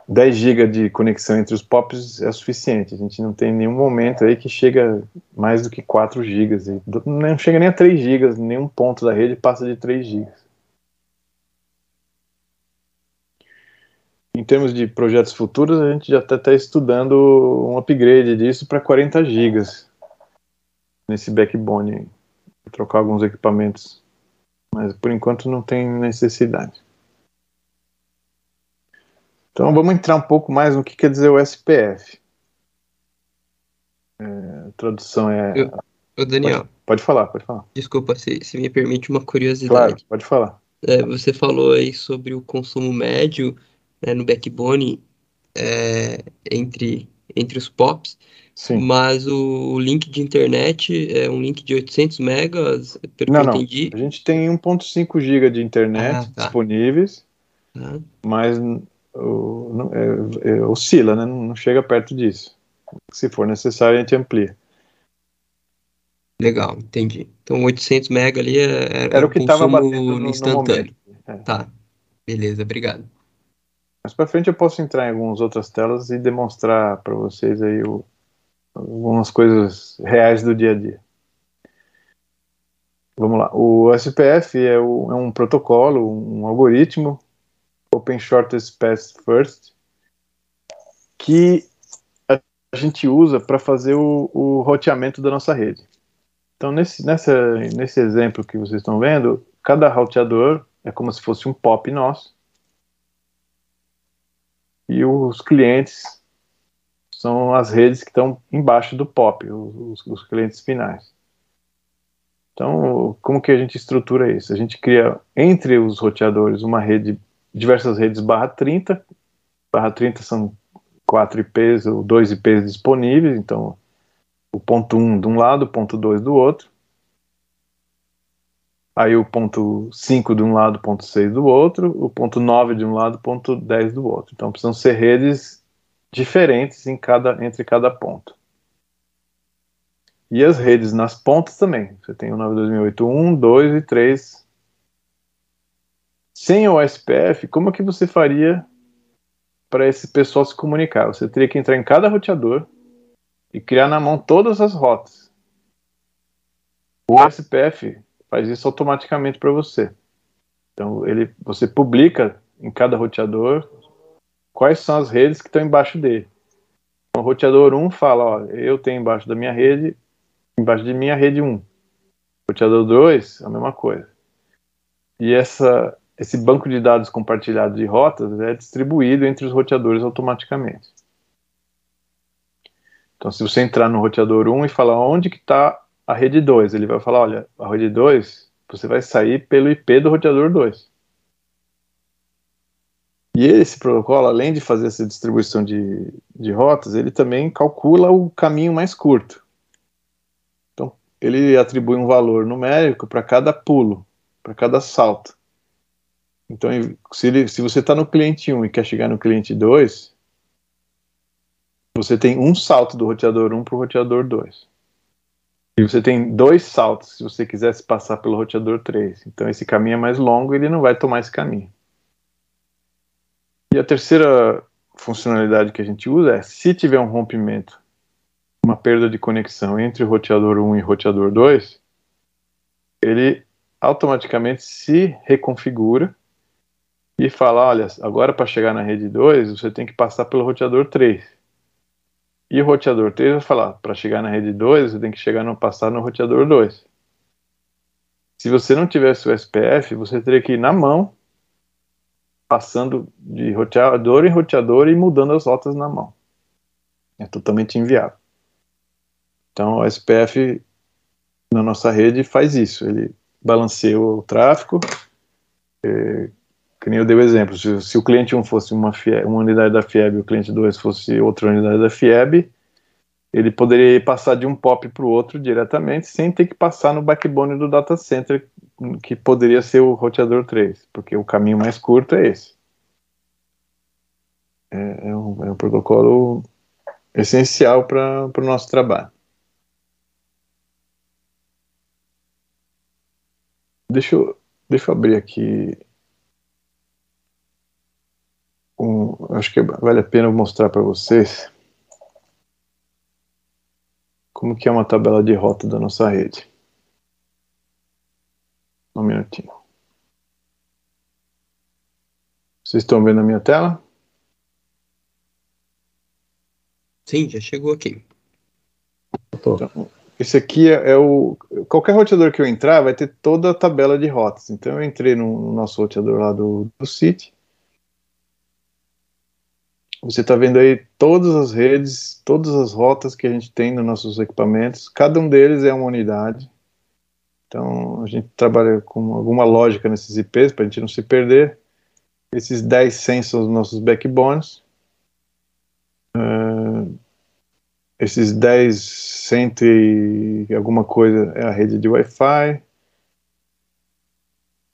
10 GB de conexão entre os POPs é suficiente. A gente não tem nenhum momento aí que chega mais do que 4 GB. Não chega nem a 3 GB, nenhum ponto da rede passa de 3 GB. Em termos de projetos futuros, a gente já está tá estudando um upgrade disso para 40 GB nesse backbone, trocar alguns equipamentos, mas por enquanto não tem necessidade. Então vamos entrar um pouco mais no que quer dizer o SPF. É, a tradução é. Eu, Daniel. Pode, pode, falar, pode falar. Desculpa, se, se me permite uma curiosidade. Claro, pode falar. É, você falou aí sobre o consumo médio né, no backbone é, entre, entre os POPs. Sim. Mas o link de internet é um link de 800 megas, pelo não, que eu entendi. Não. A gente tem 1.5 GB de internet ah, tá. disponíveis, ah. mas o, não, é, é, oscila, né? Não, não chega perto disso. Se for necessário, a gente amplia. Legal, entendi. Então 800 mega ali é, é era o que estava batendo no, instantâneo. No é. Tá, beleza, obrigado. Mais para frente eu posso entrar em algumas outras telas e demonstrar para vocês aí o, algumas coisas reais do dia a dia. Vamos lá. O SPF é, o, é um protocolo, um algoritmo, Open Shortest Path First, que a gente usa para fazer o, o roteamento da nossa rede. Então, nesse, nessa, nesse exemplo que vocês estão vendo, cada roteador é como se fosse um POP nosso. E os clientes são as redes que estão embaixo do POP, os, os, clientes finais. Então, como que a gente estrutura isso? A gente cria entre os roteadores uma rede, diversas redes barra 30. Barra 30 são quatro IPs ou dois IPs disponíveis, então o ponto 1 um de um lado, o ponto 2 do outro. Aí o ponto 5 de um lado, o ponto 6 do outro, o ponto 9 de um lado, o ponto 10 do outro. Então precisam ser redes diferentes em cada, entre cada ponto. E as redes nas pontas também. Você tem o 92008 1, 2 e 3. Sem o SPF, como é que você faria para esse pessoal se comunicar? Você teria que entrar em cada roteador e criar na mão todas as rotas. O SPF faz isso automaticamente para você. Então ele, você publica em cada roteador quais são as redes que estão embaixo dele. O roteador 1 fala, ó, eu tenho embaixo da minha rede, embaixo de minha rede 1. O roteador 2, a mesma coisa. E essa, esse banco de dados compartilhado de rotas é distribuído entre os roteadores automaticamente. Então, se você entrar no roteador 1 e falar onde que está a rede 2, ele vai falar, olha, a rede 2, você vai sair pelo IP do roteador 2. E esse protocolo, além de fazer essa distribuição de, de rotas, ele também calcula o caminho mais curto. Então, ele atribui um valor numérico para cada pulo, para cada salto. Então, se, ele, se você está no cliente 1 e quer chegar no cliente 2, você tem um salto do roteador 1 para o roteador 2. E você tem dois saltos se você quisesse passar pelo roteador 3. Então, esse caminho é mais longo e ele não vai tomar esse caminho. E a terceira funcionalidade que a gente usa é, se tiver um rompimento, uma perda de conexão entre o roteador 1 e o roteador 2, ele automaticamente se reconfigura e fala, olha, agora para chegar na rede 2, você tem que passar pelo roteador 3. E o roteador 3 vai falar, para chegar na rede 2, você tem que chegar no passar no roteador 2. Se você não tivesse o SPF, você teria que ir na mão passando de roteador em roteador e mudando as rotas na mão. É totalmente inviável. Então, o SPF na nossa rede faz isso. Ele balanceia o tráfego. É, que nem eu dei o exemplo. Se, se o cliente 1 fosse uma, FIEB, uma unidade da FIEB e o cliente 2 fosse outra unidade da FIEB, ele poderia passar de um POP para o outro diretamente, sem ter que passar no backbone do data center, que poderia ser o roteador 3, porque o caminho mais curto é esse. É, é, um, é um protocolo essencial para o nosso trabalho. Deixa eu, deixa eu abrir aqui. Um, acho que vale a pena mostrar para vocês como que é uma tabela de rota da nossa rede. Um minutinho. Vocês estão vendo a minha tela? Sim, já chegou aqui. Então, esse aqui é, é, o. Qualquer roteador que eu entrar vai ter toda a tabela de rotas. Então eu entrei no, no nosso roteador lá do, do City você está vendo aí todas as redes, todas as rotas que a gente tem nos nossos equipamentos. Cada um deles é uma unidade. Então a gente trabalha com alguma lógica nesses IPs para a gente não se perder. Esses 10 100 são os nossos backbones. Uh, esses 10 cento e alguma coisa é a rede de Wi-Fi.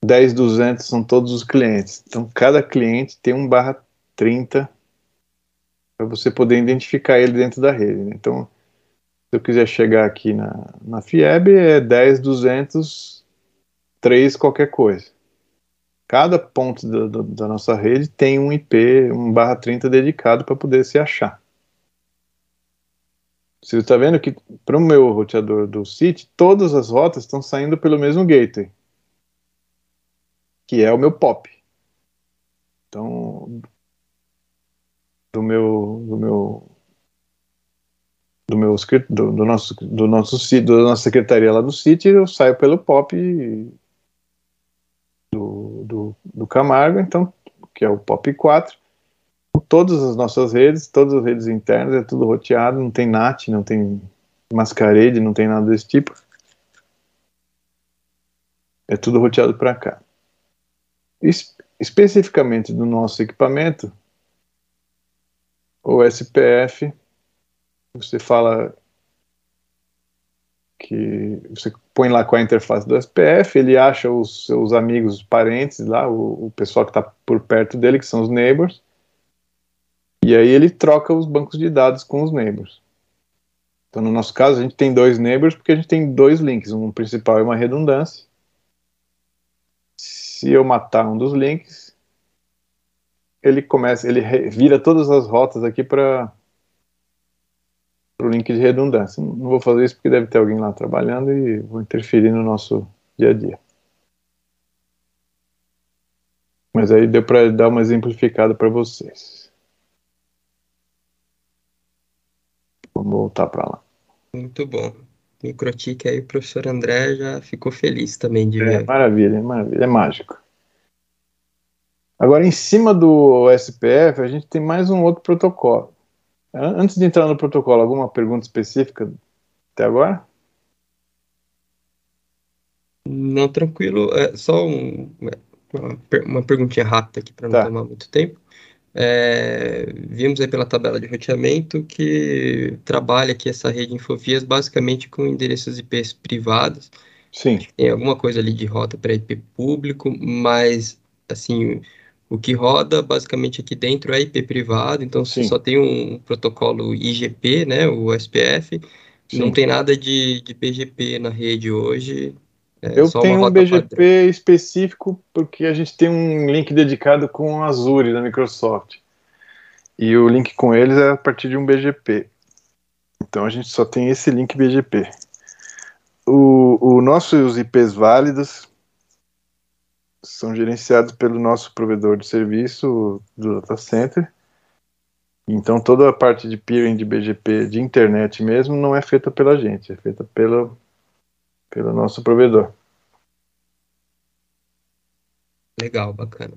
10 200 são todos os clientes. Então cada cliente tem um barra 30 para você poder identificar ele dentro da rede. Né? Então, se eu quiser chegar aqui na, na FIEB, é 10, 200, 3, qualquer coisa. Cada ponto da, da, da nossa rede tem um IP, um barra 30 dedicado para poder se achar. Você está vendo que para o meu roteador do City, todas as rotas estão saindo pelo mesmo gateway, que é o meu POP. Então, do meu do meu do meu do, do nosso do nosso da nossa secretaria lá do City eu saio pelo POP do, do, do Camargo então que é o POP 4 todas as nossas redes todas as redes internas é tudo roteado não tem NAT não tem mascarade não tem nada desse tipo. É tudo roteado para cá. Es, especificamente do nosso equipamento o SPF, você fala que você põe lá com a interface do SPF, ele acha os seus amigos, os parentes lá, o, o pessoal que está por perto dele, que são os neighbors, e aí ele troca os bancos de dados com os neighbors. Então, no nosso caso, a gente tem dois neighbors porque a gente tem dois links, um principal e uma redundância. Se eu matar um dos links, ele começa, ele vira todas as rotas aqui para o link de redundância. Não vou fazer isso porque deve ter alguém lá trabalhando e vou interferir no nosso dia a dia. Mas aí deu para dar uma exemplificada para vocês. Vamos voltar para lá. Muito bom. Microtique aí, o professor André já ficou feliz também de é, ver. Maravilha, maravilha, é mágico. Agora, em cima do SPF, a gente tem mais um outro protocolo. Antes de entrar no protocolo, alguma pergunta específica até agora? Não, tranquilo. É só um, uma, uma perguntinha rápida aqui para não tá. tomar muito tempo. É, vimos aí pela tabela de roteamento que trabalha aqui essa rede Infovias basicamente com endereços IPs privados. Sim. Tem alguma coisa ali de rota para IP público, mas assim o que roda basicamente aqui dentro é IP privado, então Sim. só tem um protocolo IGP, né, o SPF, Sim. não tem nada de, de BGP na rede hoje. É Eu tenho um BGP padrão. específico porque a gente tem um link dedicado com o Azure da Microsoft. E o link com eles é a partir de um BGP. Então a gente só tem esse link BGP. O, o nossos IPs válidos são gerenciados pelo nosso provedor de serviço do data center. Então toda a parte de peering de BGP de internet mesmo não é feita pela gente, é feita pelo, pelo nosso provedor. Legal, bacana.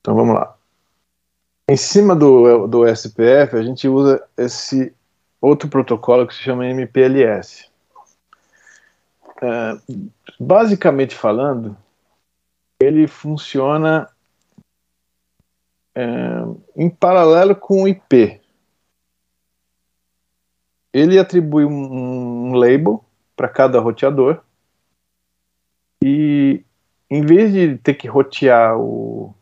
Então vamos lá. Em cima do, do SPF, a gente usa esse outro protocolo que se chama MPLS. É, basicamente falando, ele funciona é, em paralelo com o IP. Ele atribui um, um label para cada roteador e em vez de ter que rotear o,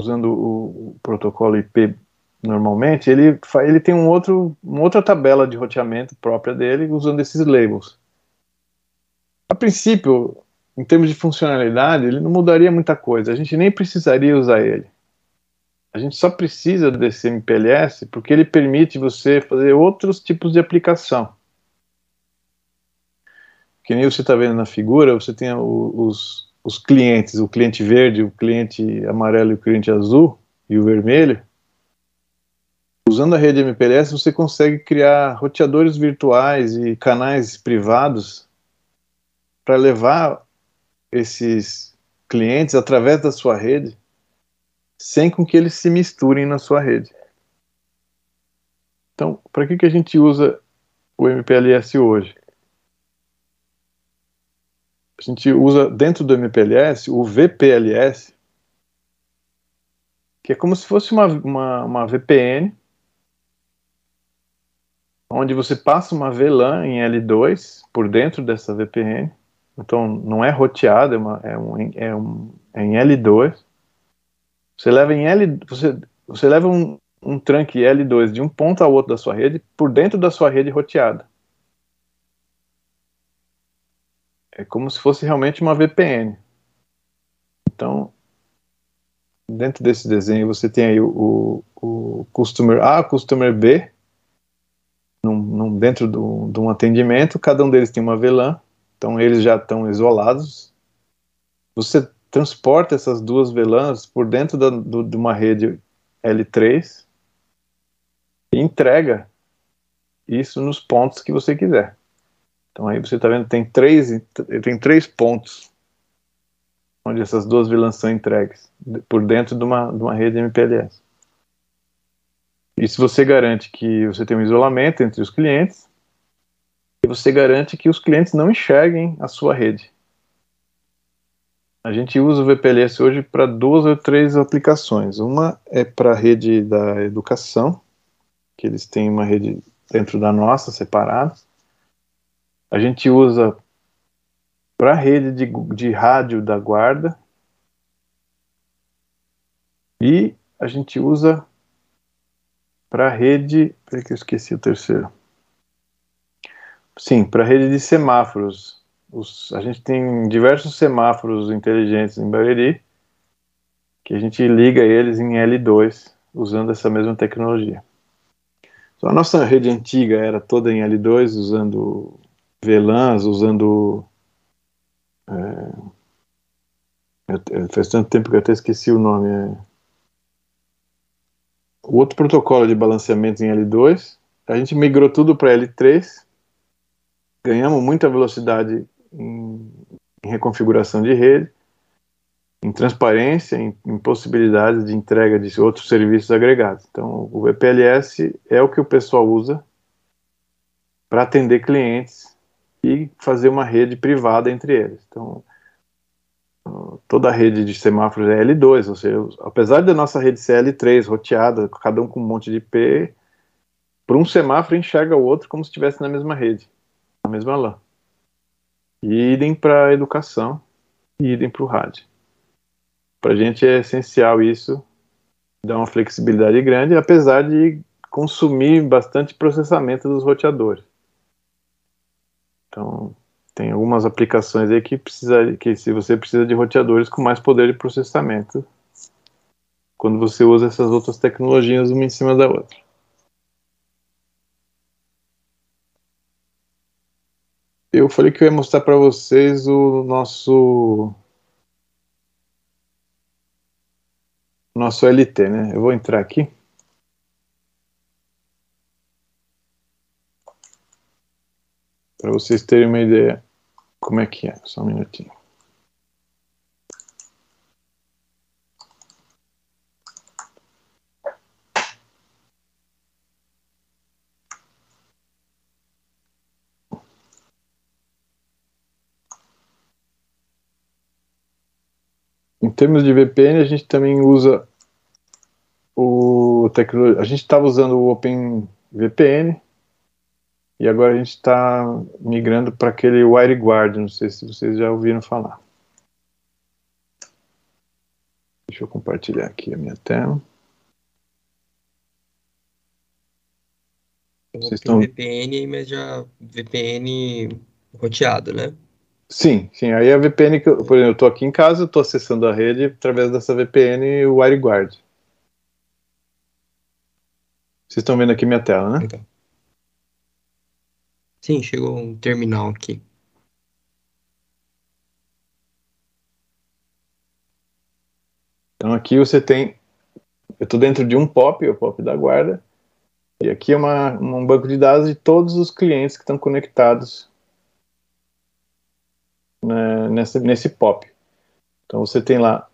usando o, o protocolo IP normalmente, ele, ele tem um outro, uma outra tabela de roteamento própria dele usando esses labels. A princípio, em termos de funcionalidade, ele não mudaria muita coisa, a gente nem precisaria usar ele. A gente só precisa desse MPLS porque ele permite você fazer outros tipos de aplicação. Que nem você está vendo na figura, você tem os, os clientes, o cliente verde, o cliente amarelo e o cliente azul e o vermelho, usando a rede MPLS você consegue criar roteadores virtuais e canais privados para levar esses clientes através da sua rede sem com que eles se misturem na sua rede. Então, para que, que a gente usa o MPLS hoje? a gente usa dentro do MPLS o VPLS, que é como se fosse uma, uma, uma VPN, onde você passa uma VLAN em L2 por dentro dessa VPN. Então não é roteado, é, uma, é, um, é, um, é em L2. Você leva em L, você, você leva um, um trunk L2 de um ponto ao outro da sua rede por dentro da sua rede roteada. é como se fosse realmente uma VPN. Então, dentro desse desenho você tem aí o, o, o customer A, customer B, num, num, dentro do, de um atendimento, cada um deles tem uma VLAN, então eles já estão isolados. Você transporta essas duas VLANs por dentro da, do, de uma rede L3 e entrega isso nos pontos que você quiser. Então aí você está vendo tem três, tem três pontos onde essas duas vilãs são entregues por dentro de uma, de uma rede MPLS. Isso você garante que você tem um isolamento entre os clientes e você garante que os clientes não enxerguem a sua rede. A gente usa o VPLS hoje para duas ou três aplicações. Uma é para a rede da educação, que eles têm uma rede dentro da nossa, separada a gente usa para a rede de, de rádio da guarda e a gente usa para a rede. Peraí que eu esqueci o terceiro. Sim, para a rede de semáforos. Os, a gente tem diversos semáforos inteligentes em Bariri que a gente liga eles em L2 usando essa mesma tecnologia. Então, a nossa rede antiga era toda em L2 usando VLANs, usando. É, faz tanto tempo que eu até esqueci o nome. É, o outro protocolo de balanceamento em L2, a gente migrou tudo para L3, ganhamos muita velocidade em, em, reconfiguração de rede, em transparência, em, em possibilidades de entrega de outros serviços agregados. Então, o VPLS é o que o pessoal usa para atender clientes e fazer uma rede privada entre eles. Então, toda a rede de semáforos é L2, ou seja, apesar da nossa rede ser L3, roteada, cada um com um monte de IP, por um semáforo enxerga o outro como se estivesse na mesma rede, mesma LAN. E idem para a educação e idem para o rádio. Para a gente é essencial isso, dá uma flexibilidade grande, apesar de consumir bastante processamento dos roteadores. Então, tem algumas aplicações aí que precisa, que se você precisa de roteadores com mais poder de processamento, quando você usa essas outras tecnologias uma em cima da outra. Eu falei que eu ia mostrar para vocês o nosso nosso LT, né? Eu vou entrar aqui. para vocês terem uma ideia como é que é. Só um minutinho. Termos de VPN, a gente também usa o tecnologia. A gente estava usando o OpenVPN e agora a gente está migrando para aquele WireGuard. Não sei se vocês já ouviram falar. Deixa eu compartilhar aqui a minha tela. Vocês estão... VPN, mas já VPN roteado, né? Sim, sim. Aí a VPN que, eu, por exemplo, eu estou aqui em casa, eu estou acessando a rede através dessa VPN WireGuard. Vocês estão vendo aqui minha tela, né? Então. Sim, chegou um terminal aqui. Então aqui você tem, eu estou dentro de um POP, o POP da guarda, e aqui é uma, um banco de dados de todos os clientes que estão conectados né, nessa, nesse POP. Então você tem lá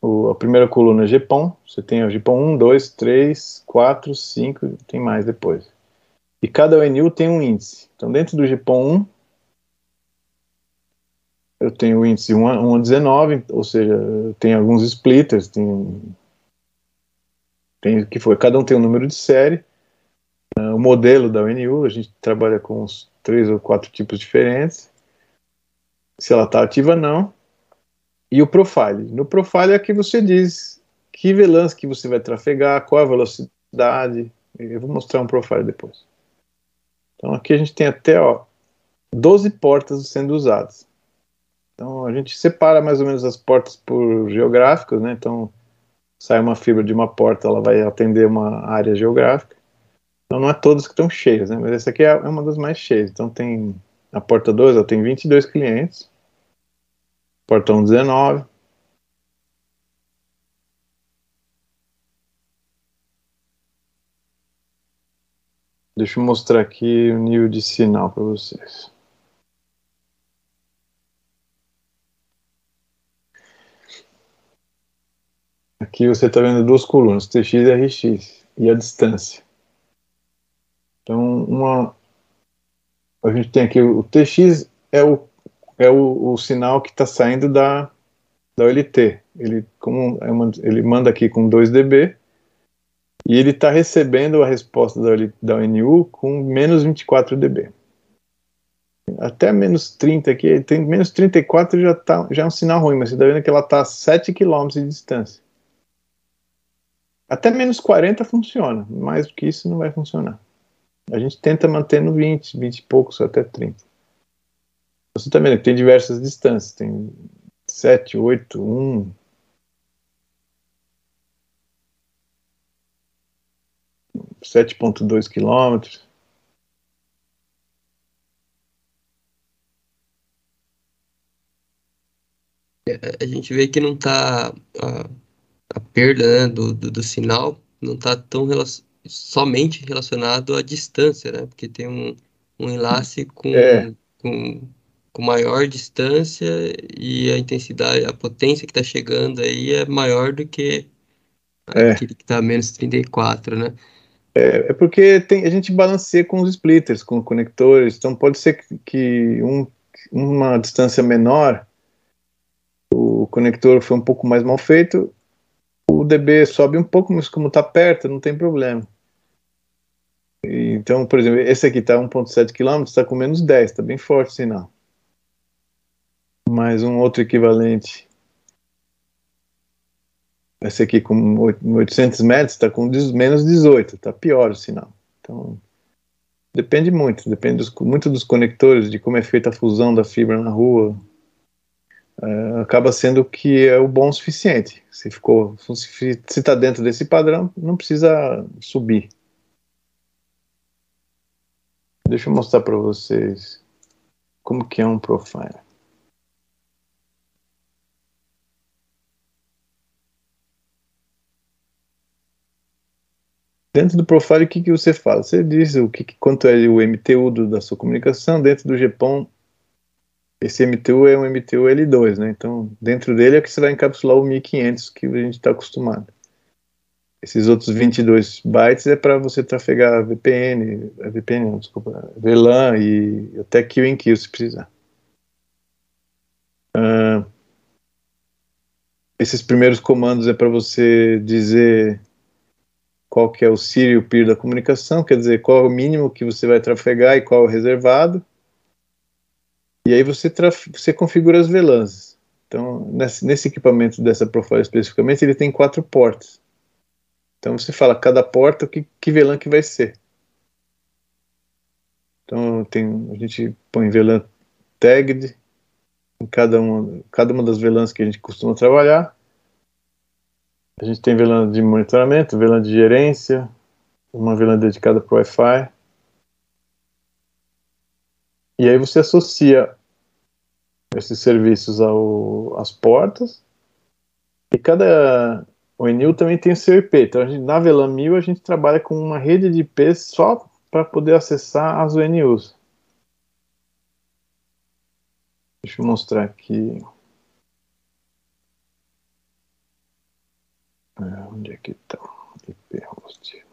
o, a primeira coluna GPON, você tem o GPON 1, 2, 3, 4, 5, tem mais depois. E cada ONU tem um índice. Então dentro do GPON 1, eu tenho o índice 1 a, 1 a 19, ou seja, tem alguns splitters, tem, tem que foi, cada um tem um número de série, uh, o modelo da ONU, a gente trabalha com uns três ou quatro tipos diferentes, se ela está ativa ou não, e o profile. No profile é que você diz que VLANs que você vai trafegar, qual a velocidade, eu vou mostrar um profile depois. Então aqui a gente tem até ó, 12 portas sendo usadas. Então a gente separa mais ou menos as portas por geográficos, né? Então sai uma fibra de uma porta, ela vai atender uma área geográfica. Então não é todas que estão cheias, né? Mas essa aqui é uma das mais cheias. Então tem a porta 2, ela tem 22 clientes. Portão 19. Deixa eu mostrar aqui o nível de sinal para vocês. Aqui você está vendo duas colunas, TX e RX, e a distância. Então, uma, a gente tem aqui o TX é o, é o, o sinal que está saindo da, da OLT. Ele, como, é uma, ele manda aqui com 2 dB e ele está recebendo a resposta da, da ONU com menos 24 dB. Até menos 30 aqui, tem menos 34 já, tá, já é um sinal ruim, mas você está vendo que ela está a 7 km de distância. Até menos 40 funciona, mais do que isso não vai funcionar. A gente tenta manter no 20, 20 e poucos, até 30. Você também tá tem diversas distâncias, tem 7, 8, 1. Sete ponto dois quilômetros. A gente vê que não está a perda né, do, do, do, sinal não está tão relacion, somente relacionado à distância, né? Porque tem um, um enlace com, é. com, com maior distância e a intensidade, a potência que está chegando aí é maior do que é. aquele que está a menos 34, né? É, é porque tem, a gente balanceia com os splitters, com conectores, então pode ser que, que um, uma distância menor o conector foi um pouco mais mal feito o dB sobe um pouco, mas como está perto, não tem problema. Então, por exemplo, esse aqui está 1.7 km, está com menos 10, está bem forte o sinal. Mais um outro equivalente. Esse aqui com 800 metros está com menos 18, está pior o sinal. Então, depende muito, depende dos, muito dos conectores, de como é feita a fusão da fibra na rua, uh, acaba sendo que é o bom o suficiente. Se ficou, se está dentro desse padrão, não precisa subir. Deixa eu mostrar para vocês como que é um profile. Dentro do profile, o que, que você fala? Você diz o que, quanto é o MTU do, da sua comunicação. Dentro do GPON, esse MTU é um MTU L2, né? Então, dentro dele é que você vai encapsular o 1500 que a gente está acostumado. Esses outros 22 bytes é para você trafegar VPN, VPN não, desculpa, VLAN e até kill em kill se precisar. Uh, esses primeiros comandos é para você dizer qual que é o CIR e o PIR da comunicação, quer dizer, qual é o mínimo que você vai trafegar e qual é o reservado. E aí você, você configura as VLANs. Então, nesse, nesse, equipamento dessa Profile especificamente, ele tem quatro portas. Então você fala cada porta que, que VLAN que vai ser. Então tem, a gente põe VLAN tagged em cada uma, cada uma das VLANs que a gente costuma trabalhar. A gente tem VLAN de monitoramento, VLAN de gerência, uma VLAN dedicada para o Wi-Fi. E aí você associa esses serviços ao, às portas. E cada ONU também tem o seu IP. Então, gente, na 1000 a gente trabalha com uma rede de IPs só para poder acessar as ONUs. Deixa eu mostrar aqui. É, onde é que está IP host?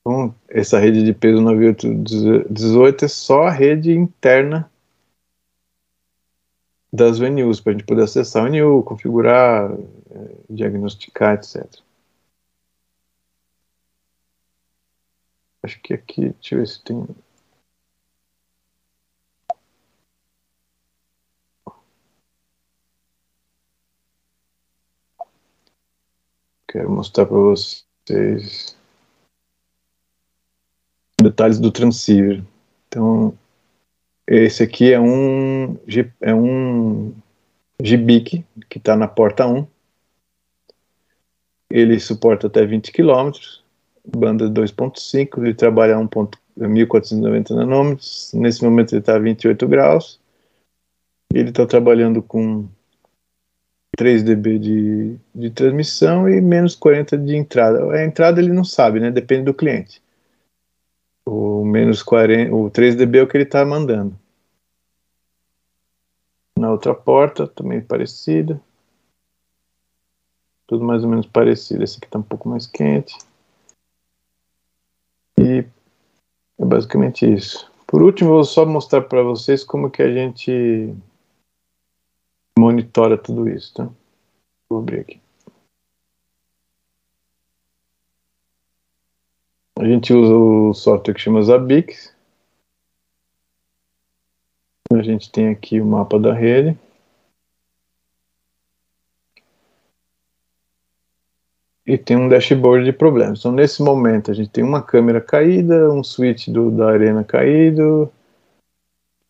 Então, essa rede de peso 9818 é só a rede interna das VNUs, para a gente poder acessar o VNU, configurar, é, diagnosticar, etc. Acho que aqui, deixa eu ver se tem Quero mostrar para vocês detalhes do transceiver. Então, esse aqui é um é um GBIC que está na porta 1. Ele suporta até 20 km, banda 2.5, ele trabalha a 1.1490 nanômetros. Nesse momento ele está a 28 graus. Ele está trabalhando com 3 dB de, de transmissão e menos 40 de entrada. A entrada ele não sabe, né? Depende do cliente. O menos 40, o 3 dB é o que ele está mandando. Na outra porta, também parecida. Tudo mais ou menos parecido. Esse aqui está um pouco mais quente. E é basicamente isso. Por último, vou só mostrar para vocês como que a gente monitora tudo isso, tá? Vou abrir aqui. A gente usa o software que chama Zabbix. A gente tem aqui o mapa da rede. E tem um dashboard de problemas. Então, nesse momento, a gente tem uma câmera caída, um switch do, da arena caído,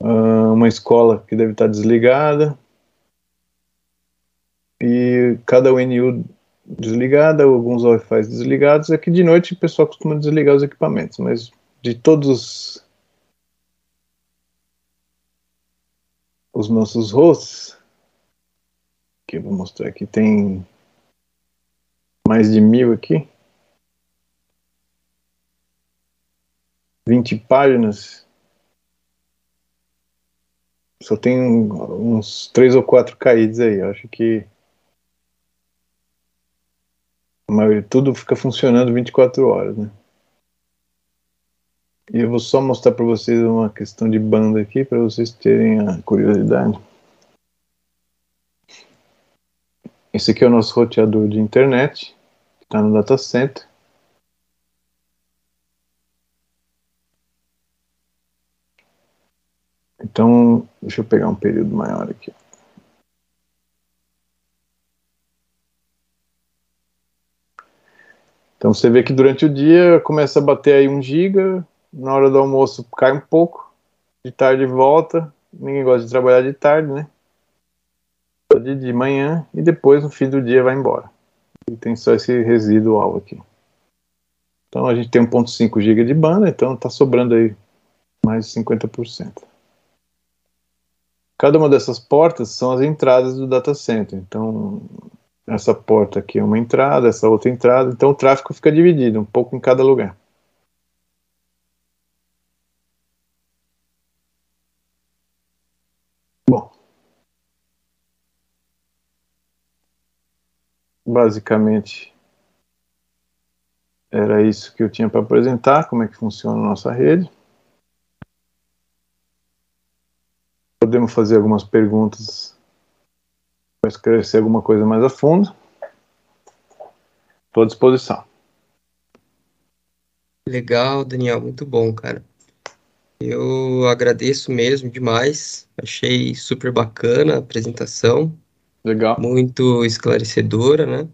ah, uma escola que deve estar desligada, e cada UNU desligada, alguns Wi-Fi desligados. Aqui de noite o pessoal costuma desligar os equipamentos, mas de todos os nossos hosts, que eu vou mostrar aqui, tem mais de mil aqui. 20 páginas. Só tem uns três ou quatro caídos aí. Eu acho que mas tudo fica funcionando 24 horas, né? E eu vou só mostrar para vocês uma questão de banda aqui, para vocês terem a curiosidade. Esse aqui é o nosso roteador de internet, que está no data center. Então, deixa eu pegar um período maior aqui. Então você vê que durante o dia começa a bater aí um giga, na hora do almoço cai um pouco, de tarde volta, ninguém gosta de trabalhar de tarde, né? De, de manhã e depois no fim do dia vai embora. E tem só esse residual aqui. Então a gente tem 1.5 GB de banda, então está sobrando aí mais de 50%. Cada uma dessas portas são as entradas do data center. Então essa porta aqui é uma entrada, essa outra entrada, então o tráfego fica dividido, um pouco em cada lugar. Bom. Basicamente, era isso que eu tinha para apresentar, como é que funciona a nossa rede. Podemos fazer algumas perguntas Para esclarecer alguma coisa mais a fundo, estou à disposição. Legal, Daniel, muito bom, cara. Eu agradeço mesmo demais. Achei super bacana a apresentação. Legal. Muito esclarecedora, né?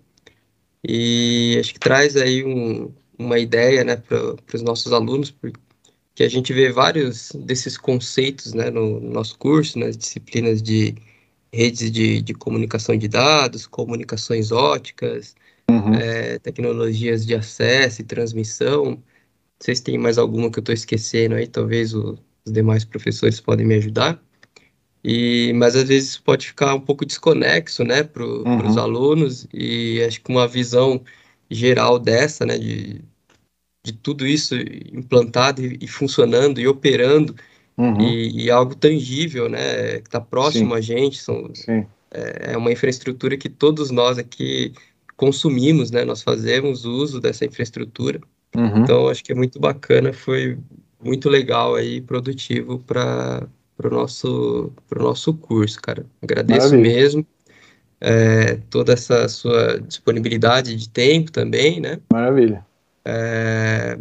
E acho que traz aí um, uma ideia, né, para os nossos alunos, porque a gente vê vários desses conceitos, né, no, no nosso curso, nas disciplinas de redes de, de comunicação de dados, comunicações óticas, uhum. é, tecnologias de acesso e transmissão. Não sei se tem mais alguma que eu estou esquecendo aí, talvez o, os demais professores podem me ajudar. E, mas às vezes pode ficar um pouco desconexo, né, para uhum. os alunos, e acho que uma visão geral dessa, né, de, de tudo isso implantado e, e funcionando e operando, uhum. e, e, algo tangível, né, que está próximo Sim. a gente, são, é, é uma infraestrutura que todos nós aqui consumimos, né, nós fazemos uso dessa infraestrutura, Uhum. Então, acho que é muito bacana, foi muito legal aí, produtivo para o nosso, pro nosso curso, cara. Agradeço Maravilha. mesmo é, toda essa sua disponibilidade de tempo também, né? Maravilha. É,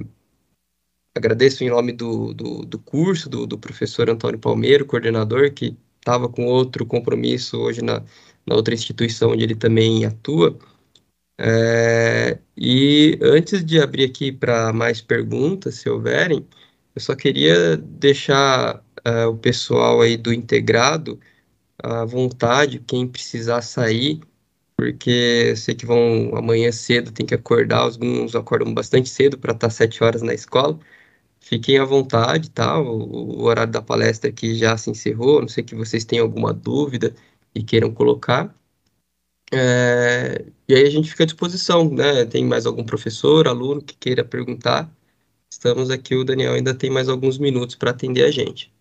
agradeço em nome do, do, do curso, do, do professor Antônio Palmeiro, coordenador, que estava com outro compromisso hoje na, na outra instituição onde ele também atua. É, e antes de abrir aqui para mais perguntas, se houverem, eu só queria deixar uh, o pessoal aí do integrado à vontade, quem precisar sair, porque eu sei que vão amanhã cedo, tem que acordar, alguns acordam bastante cedo para estar sete horas na escola. Fiquem à vontade, tá? O, o horário da palestra aqui já se encerrou, não sei que vocês tenham alguma dúvida e queiram colocar. É, e aí a gente fica à disposição, né? Tem mais algum professor, aluno que queira perguntar? Estamos aqui, o Daniel ainda tem mais alguns minutos para atender a gente.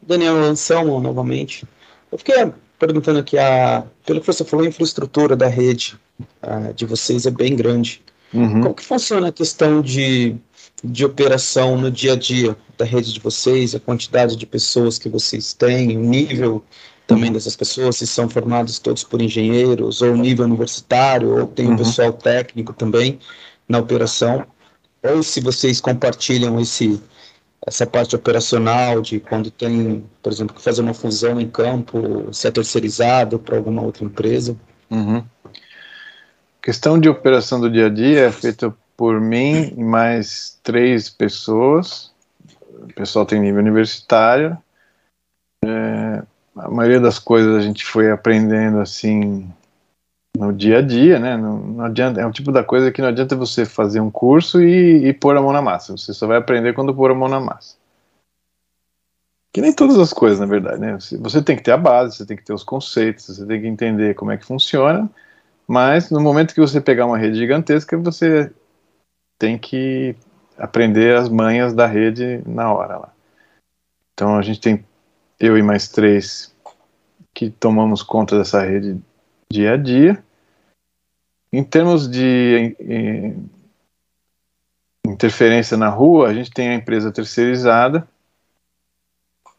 Daniel Anselmo, novamente. Eu fiquei perguntando aqui, a, pelo que você falou, a infraestrutura da rede a, de vocês é bem grande. Uhum. Como que funciona a questão de de operação no dia a dia da rede de vocês, a quantidade de pessoas que vocês têm, o nível também dessas pessoas, se são formados todos por engenheiros, ou nível universitário, ou tem uhum. um pessoal técnico também na operação, ou se vocês compartilham esse essa parte operacional de quando tem, por exemplo, que fazer uma fusão em campo, se é terceirizado para alguma outra empresa. Uhum. Questão de operação do dia a dia é feita por mim e mais três pessoas. O pessoal tem nível universitário. É, a maioria das coisas a gente foi aprendendo assim no dia a dia, né? Não, não, adianta, é um tipo da coisa que não adianta você fazer um curso e, e pôr a mão na massa. Você só vai aprender quando pôr a mão na massa. Que nem todas as coisas, na verdade, né? Você tem que ter a base, você tem que ter os conceitos, você tem que entender como é que funciona, mas no momento que você pegar uma rede gigantesca, você tem que aprender as manhas da rede na hora lá. Então a gente tem eu e mais três que tomamos conta dessa rede dia a dia. Em termos de interferência na rua, a gente tem a empresa terceirizada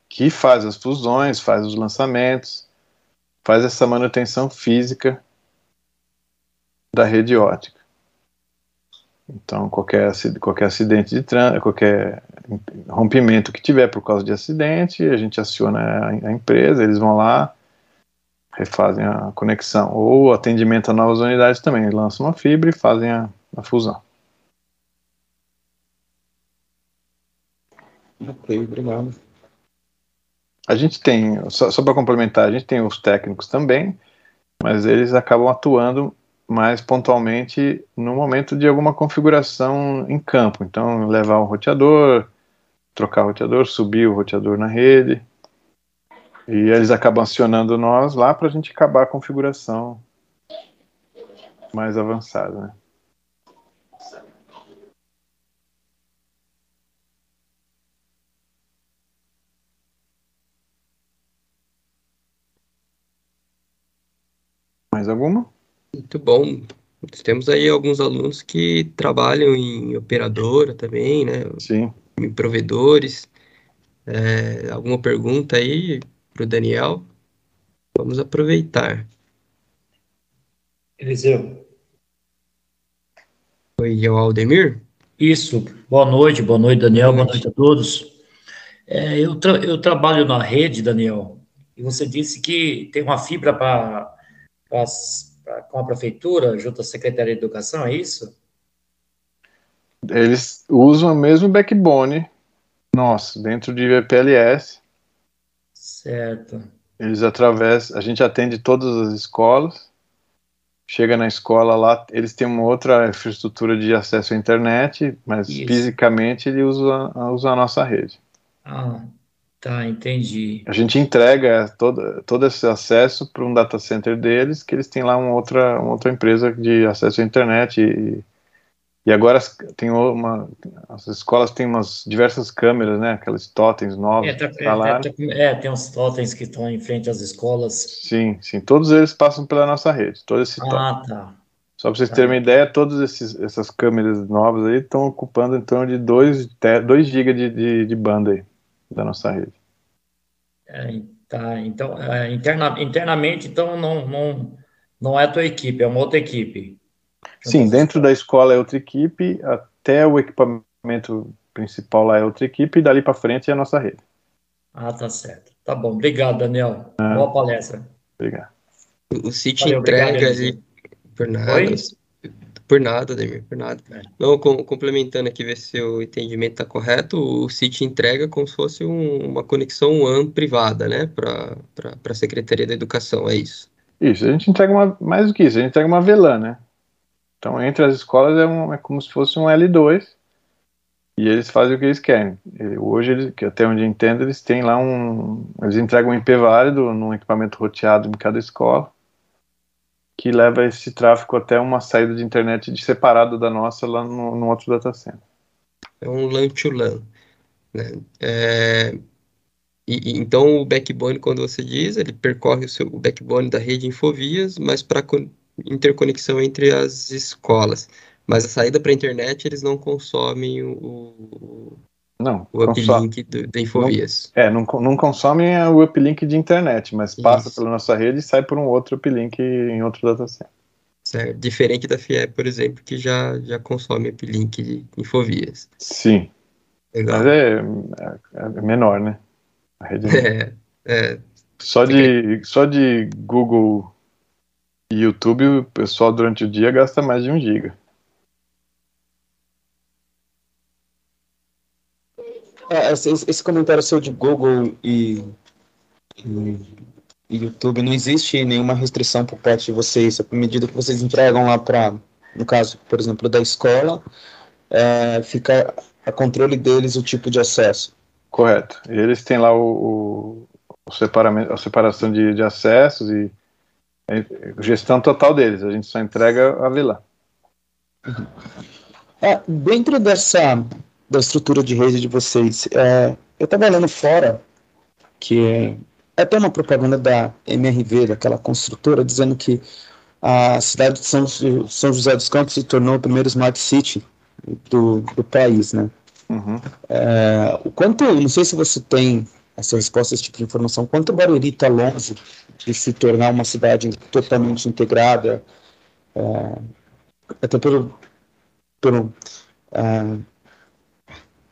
que faz as fusões, faz os lançamentos, faz essa manutenção física da rede ótica. Então, qualquer, qualquer acidente de trânsito, qualquer rompimento que tiver por causa de acidente, a gente aciona a, a empresa, eles vão lá, refazem a conexão. Ou atendimento a novas unidades também, lançam uma fibra e fazem a, a fusão. Ok, obrigado. A gente tem, só, só para complementar, a gente tem os técnicos também, mas eles acabam atuando mais pontualmente no momento de alguma configuração em campo. Então, levar o roteador, trocar o roteador, subir o roteador na rede. E eles acabam acionando nós lá para a gente acabar a configuração mais avançada. Né? Mais alguma? Muito bom. Temos aí alguns alunos que trabalham em operadora também, né? Sim. Em provedores. É, alguma pergunta aí para o Daniel? Vamos aproveitar. Eliseu. Oi, é o Aldemir? Isso. Boa noite, boa noite, Daniel. Boa noite, boa noite a todos. É, eu, tra eu trabalho na rede, Daniel, e você disse que tem uma fibra para com a prefeitura, junto à Secretaria de Educação, é isso? Eles usam o mesmo backbone nosso, dentro de VPLS. Certo. Eles atravessam, a gente atende todas as escolas. Chega na escola lá, eles têm uma outra infraestrutura de acesso à internet, mas Isso. fisicamente ele usa, usa a nossa rede. Ah, tá, entendi. A gente entrega todo, todo esse acesso para um data center deles, que eles têm lá uma outra, uma outra empresa de acesso à internet e, e agora tem uma, as escolas têm umas diversas câmeras, né? Aquelas totens novas. É, tá, tá lá. É, é, tem uns totens que estão em frente às escolas. Sim, sim. Todos eles passam pela nossa rede. Todo esse ah, totem. tá. Só para vocês tá. terem uma ideia, todas essas câmeras novas aí estão ocupando em torno de 2 GB de, de, de, banda aí, da nossa rede. É, tá, então, é, interna, internamente, então, não, não, não é a tua equipe, é uma outra equipe. Sim, dentro da escola é outra equipe, até o equipamento principal lá é outra equipe, e dali para frente é a nossa rede. Ah, tá certo. Tá bom. Obrigado, Daniel. Ah, Boa palestra. Obrigado. O City entrega ali. Por nada. Oi? Por nada, Demir, por nada. É. Não, com, complementando aqui, ver se o entendimento está correto, o City entrega como se fosse um, uma conexão WAN privada, né, para a Secretaria da Educação, é isso? Isso, a gente entrega uma, mais do que isso, a gente entrega uma VLAN, né? Então, entre as escolas é, um, é como se fosse um L2 e eles fazem o que eles querem. Hoje, eles, que até onde eu entendo, eles têm lá um. Eles entregam um IP válido num equipamento roteado em cada escola que leva esse tráfego até uma saída de internet de separado da nossa lá no, no outro data center. É um LAN to LAN. Né? É, e, então o backbone, quando você diz, ele percorre o, seu, o backbone da rede Infovias, mas para interconexão entre as escolas. Mas a saída para a internet, eles não consomem o, não, o uplink da Infovias. Não, é, não, não consomem o uplink de internet, mas passa Isso. pela nossa rede e sai por um outro uplink em outro datacenter. Certo. Diferente da FIE, por exemplo, que já, já consome uplink de Infovias. Sim. Legal. Mas é, é, é menor, né? A rede é, é. Só, de, só de Google e YouTube, o pessoal durante o dia gasta mais de um giga. É, esse, esse, comentário seu de Google e, e, e, YouTube, não existe nenhuma restrição por parte de vocês. À medida que vocês entregam lá para, no caso, por exemplo, da escola, é, fica a controle deles o tipo de acesso. Correto. Eles têm lá o, o, o separamento, a separação de, de acessos e gestão total deles, a gente só entrega a vila. É, dentro dessa da estrutura de rede de vocês, é, eu estava olhando fora que é, é até uma propaganda da MRV, daquela construtora, dizendo que a cidade de São, São José dos Campos se tornou a primeira smart city do, do país, né? Uhum. É, o quanto, não sei se você tem essa resposta, esse tipo de informação, quanto Barueri está longe de se tornar uma cidade totalmente integrada, é, até pelo, pelo é,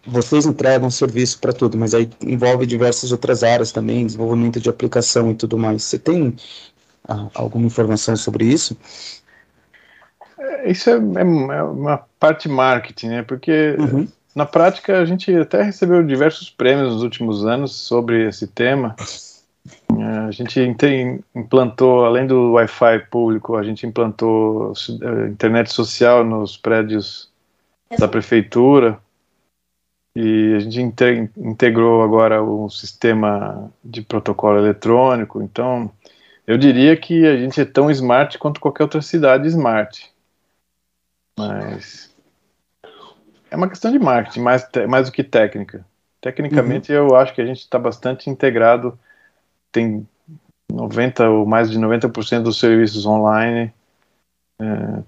vocês entregam serviço para tudo, mas aí envolve diversas outras áreas também, desenvolvimento de aplicação e tudo mais. Você tem ah, alguma informação sobre isso? É, isso é, é, é, uma parte marketing, né? Porque uhum. na prática a gente até recebeu diversos prêmios nos últimos anos sobre esse tema. É, a gente implantou, além do Wi-Fi público, a gente implantou é, internet social nos prédios da prefeitura e a gente integrou agora o sistema de protocolo eletrônico. Então, eu diria que a gente é tão smart quanto qualquer outra cidade smart. Mas é uma questão de marketing, mais, mais do que técnica. Tecnicamente, uhum. eu acho que a gente está bastante integrado tem 90 ou mais de 90% dos serviços online. É,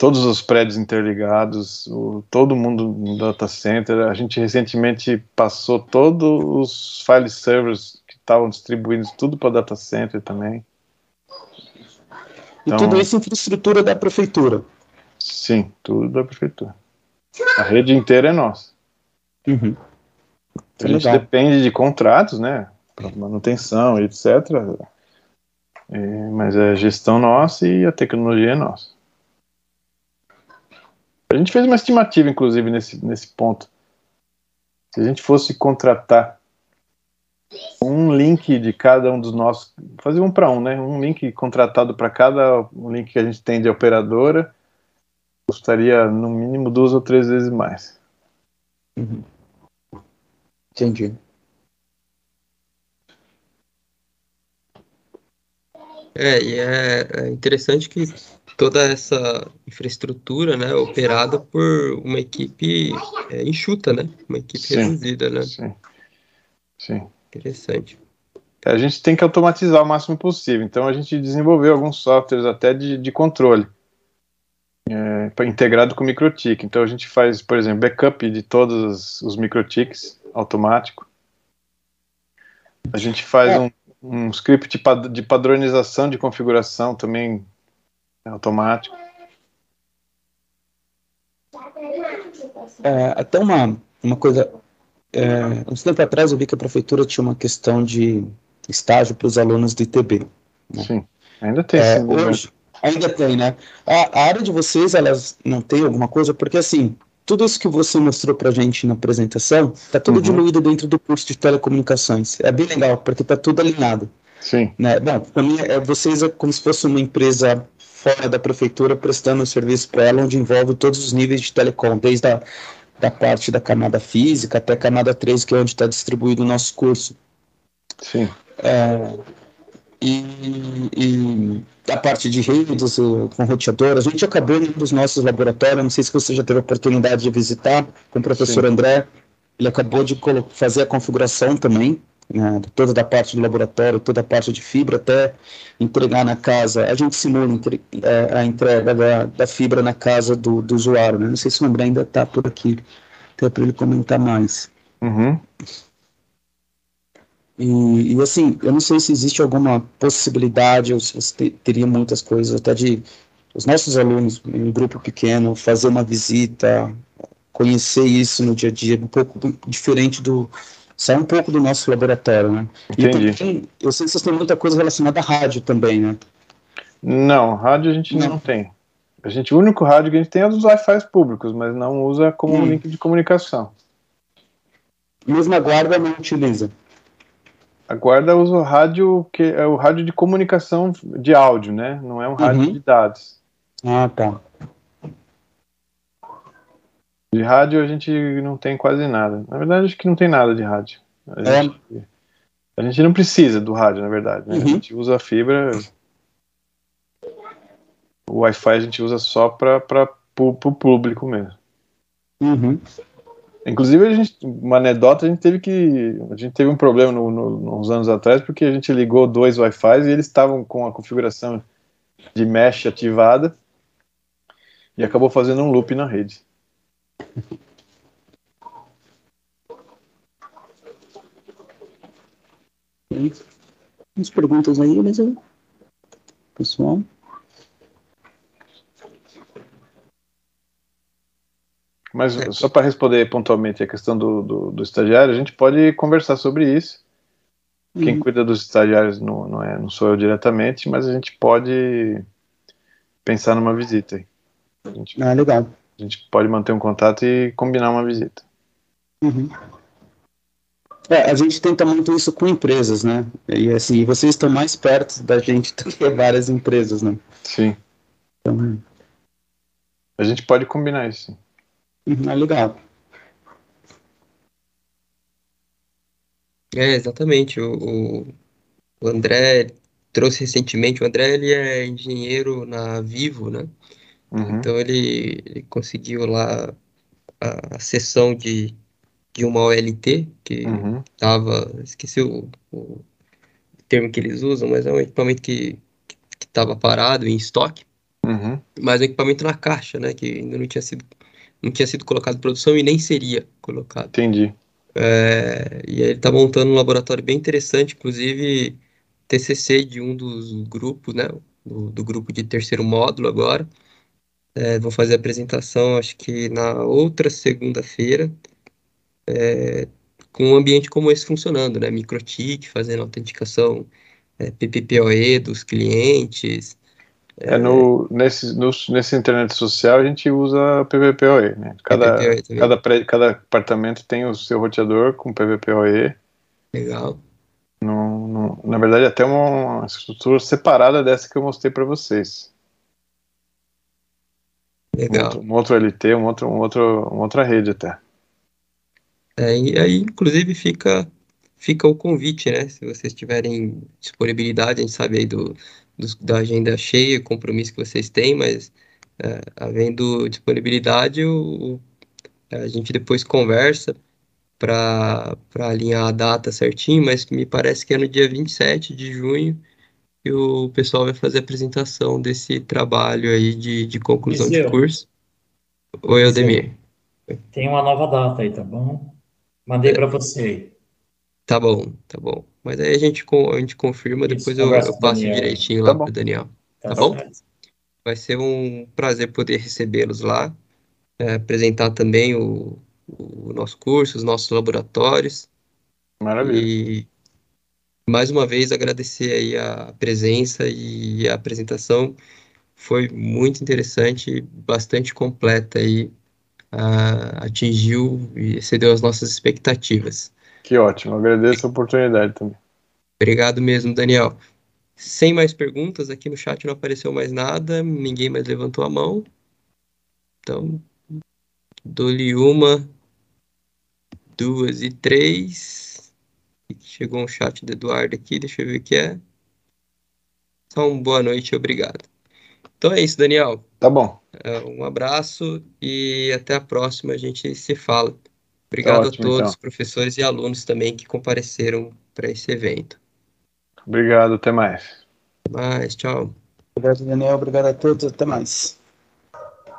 todos os prédios interligados, o, todo mundo no data center. A gente recentemente passou todos os file servers que estavam distribuídos tudo para data center também. Então, e tudo isso infraestrutura da prefeitura? Sim, tudo da prefeitura. A rede inteira é nossa. Uhum. A gente legal. depende de contratos, né? Para manutenção, etc. É, mas é a gestão nossa e a tecnologia é nossa. A gente fez uma estimativa, inclusive, nesse, nesse ponto. Se a gente fosse contratar um link de cada um dos nossos, fazer um para um, né? Um link contratado para cada um link que a gente tem de operadora, custaria no mínimo duas ou três vezes mais. Uhum. Entendi. É, e é, é interessante que toda essa infraestrutura, né, operada por uma equipe é, enxuta, né, uma equipe sim, reduzida, né. Sim. Sim. Interessante. A gente tem que automatizar o máximo possível. Então a gente desenvolveu alguns softwares até de, de controle. É, integrado com microtik. Então a gente faz, por exemplo, backup de todos os microtiks automático. A gente faz é. um, um script de padronização de configuração também é automático. É, até uma, uma coisa. É, uns tempo atrás eu vi que a prefeitura tinha uma questão de estágio para os alunos do ITB. Né? Sim, ainda tem. É, hoje, ainda tem, né? A, a, área de vocês, elas não tem alguma coisa? Porque assim, tudo isso que você mostrou para a gente na apresentação, está tudo uhum. diluído dentro do curso de telecomunicações. É bem legal, porque está tudo alinhado. Sim. Né? Bom, para mim, é, vocês é como se fosse uma empresa fora da prefeitura prestando serviço para ela, onde envolve todos os níveis de telecom, desde a da parte da camada física até a camada 3, que é onde está distribuído o nosso curso. Sim. É, e, e a parte de redes com roteador, a gente acabou um dos nossos laboratórios, não sei se você já teve a oportunidade de visitar, com o professor Sim. André, ele acabou de fazer a configuração também, né, toda da parte do laboratório, toda a parte de fibra, até entregar na casa. A gente simula entre, é, a entrega da, da, fibra na casa do, do usuário. Né? Não sei se o André ainda está por aqui, até para ele comentar mais. Uhum. E, e, assim, eu não sei se existe alguma possibilidade, ou se te, teria muitas coisas, até de os nossos alunos, em um grupo pequeno, fazer uma visita, conhecer isso no dia a dia, um pouco diferente do, sai um pouco do nosso laboratório, né? Entendi. E também, eu sei que vocês têm muita coisa relacionada à rádio também, né? Não, rádio a gente não, não tem. A gente, o único rádio que a gente tem é dos Wi-Fi públicos, mas não usa como hum. link de comunicação. Mesmo a guarda não utiliza? A guarda usa o rádio, que é o rádio de comunicação de áudio, né? Não é um rádio uhum. de dados. Ah, tá. De rádio a gente não tem quase nada. Na verdade, acho que não tem nada de rádio. A, é. gente, a gente não precisa do rádio, na verdade. Né? Uhum. A gente usa a fibra. O Wi-Fi a gente usa só para o público mesmo. Uhum. Inclusive, a gente, uma anedota, a gente teve que. A gente teve um problema no, no, uns anos atrás, porque a gente ligou dois Wi-Fi e eles estavam com a configuração de mesh ativada e acabou fazendo um loop na rede. As perguntas aí, mas eu... pessoal. Mas só para responder pontualmente a questão do, do, do, estagiário, a gente pode conversar sobre isso. Quem uhum. cuida dos estagiários não, não, é, não sou eu diretamente, mas a gente pode pensar numa visita. Gente... Ah, legal a gente pode manter um contato e combinar uma visita. Uhum. É, a gente tenta muito isso com empresas, né? E assim, vocês estão mais perto da gente do que várias empresas, né? Sim. Então, a gente pode combinar isso. Uhum, é legal. É, exatamente. O, o André trouxe recentemente, o André ele é engenheiro na Vivo, né? Uhum. Então ele, ele, conseguiu lá a, a sessão de, de uma OLT, que estava, uhum. esqueci o, o, termo que eles usam, mas é um equipamento que estava parado em estoque. uhum. mas o equipamento na caixa, né, que ainda não tinha sido não tinha sido colocado em produção e nem seria colocado. Entendi. É, e aí ele está montando um laboratório bem interessante, inclusive TCC de um dos grupos, né, do, do grupo de terceiro módulo agora. É, vou fazer a apresentação, acho que na outra segunda-feira, é, com um ambiente como esse funcionando, né, MicroTik, fazendo autenticação é, PPPoE dos clientes, é, no, nesse, no, nesse internet social a gente usa PVPoE, né? Cada, PVPoE cada, pré, cada apartamento tem o seu roteador com PVPoE. Legal. No, no, na verdade, até uma, uma estrutura separada dessa que eu mostrei para vocês. Legal. Um outro, um outro, LT, um outro, um outro, uma outra rede até. É, e aí, inclusive, fica, fica o convite, né? Se vocês tiverem disponibilidade, a gente sabe aí do, da agenda cheia, compromisso que vocês têm, mas é, havendo disponibilidade, o, a gente depois conversa para alinhar a data certinho, mas me parece que é no dia 27 de junho que o pessoal vai fazer a apresentação desse trabalho aí de, de conclusão Viseu. de curso. Oi, Aldemir. Tem uma nova data aí, tá bom? Mandei é, para você. Tá bom, tá bom. Mas aí a gente, a gente confirma, Isso, depois eu, eu passo Daniel. direitinho lá tá para Daniel. Tá, tá bom? Vai ser um prazer poder recebê-los lá, é, apresentar também o, o nosso curso, os nossos laboratórios. Maravilha. E mais uma vez agradecer aí a presença e a apresentação. Foi muito interessante, bastante completa aí, uh, atingiu e excedeu as nossas expectativas. Que ótimo, agradeço a oportunidade também. Obrigado mesmo, Daniel. Sem mais perguntas, aqui no chat não apareceu mais nada, ninguém mais levantou a mão. Então, dou-lhe uma, duas e três. Chegou um chat do Eduardo aqui, deixa eu ver o que é. Só um boa noite obrigado. Então é isso, Daniel. Tá bom. É, um abraço e até a próxima, a gente se fala. Obrigado tá ótimo, a todos, então. professores e alunos também que compareceram para esse evento. Obrigado, até mais. Até mais, tchau. Obrigado, Daniel. Obrigado a todos, até mais.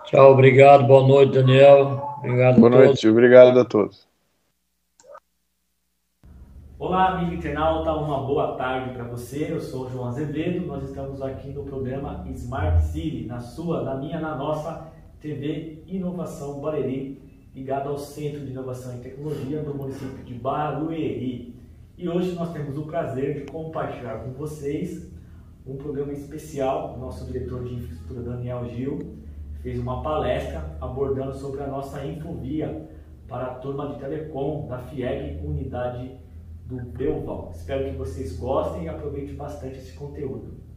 Tchau, obrigado. Boa noite, Daniel. Obrigado Boa noite, obrigado a todos. Olá, amigo internauta, uma boa tarde para você. Eu sou o João Azevedo. Nós estamos aqui no programa Smart City, na sua, na minha, na nossa TV Inovação Barueri ligado ao Centro de Inovação e Tecnologia do município de Barueri. E hoje nós temos o prazer de compartilhar com vocês um programa especial. Nosso diretor de infraestrutura, Daniel Gil, fez uma palestra abordando sobre a nossa infovia para a turma de telecom da FIEG, unidade do Belval. Espero que vocês gostem e aproveitem bastante esse conteúdo.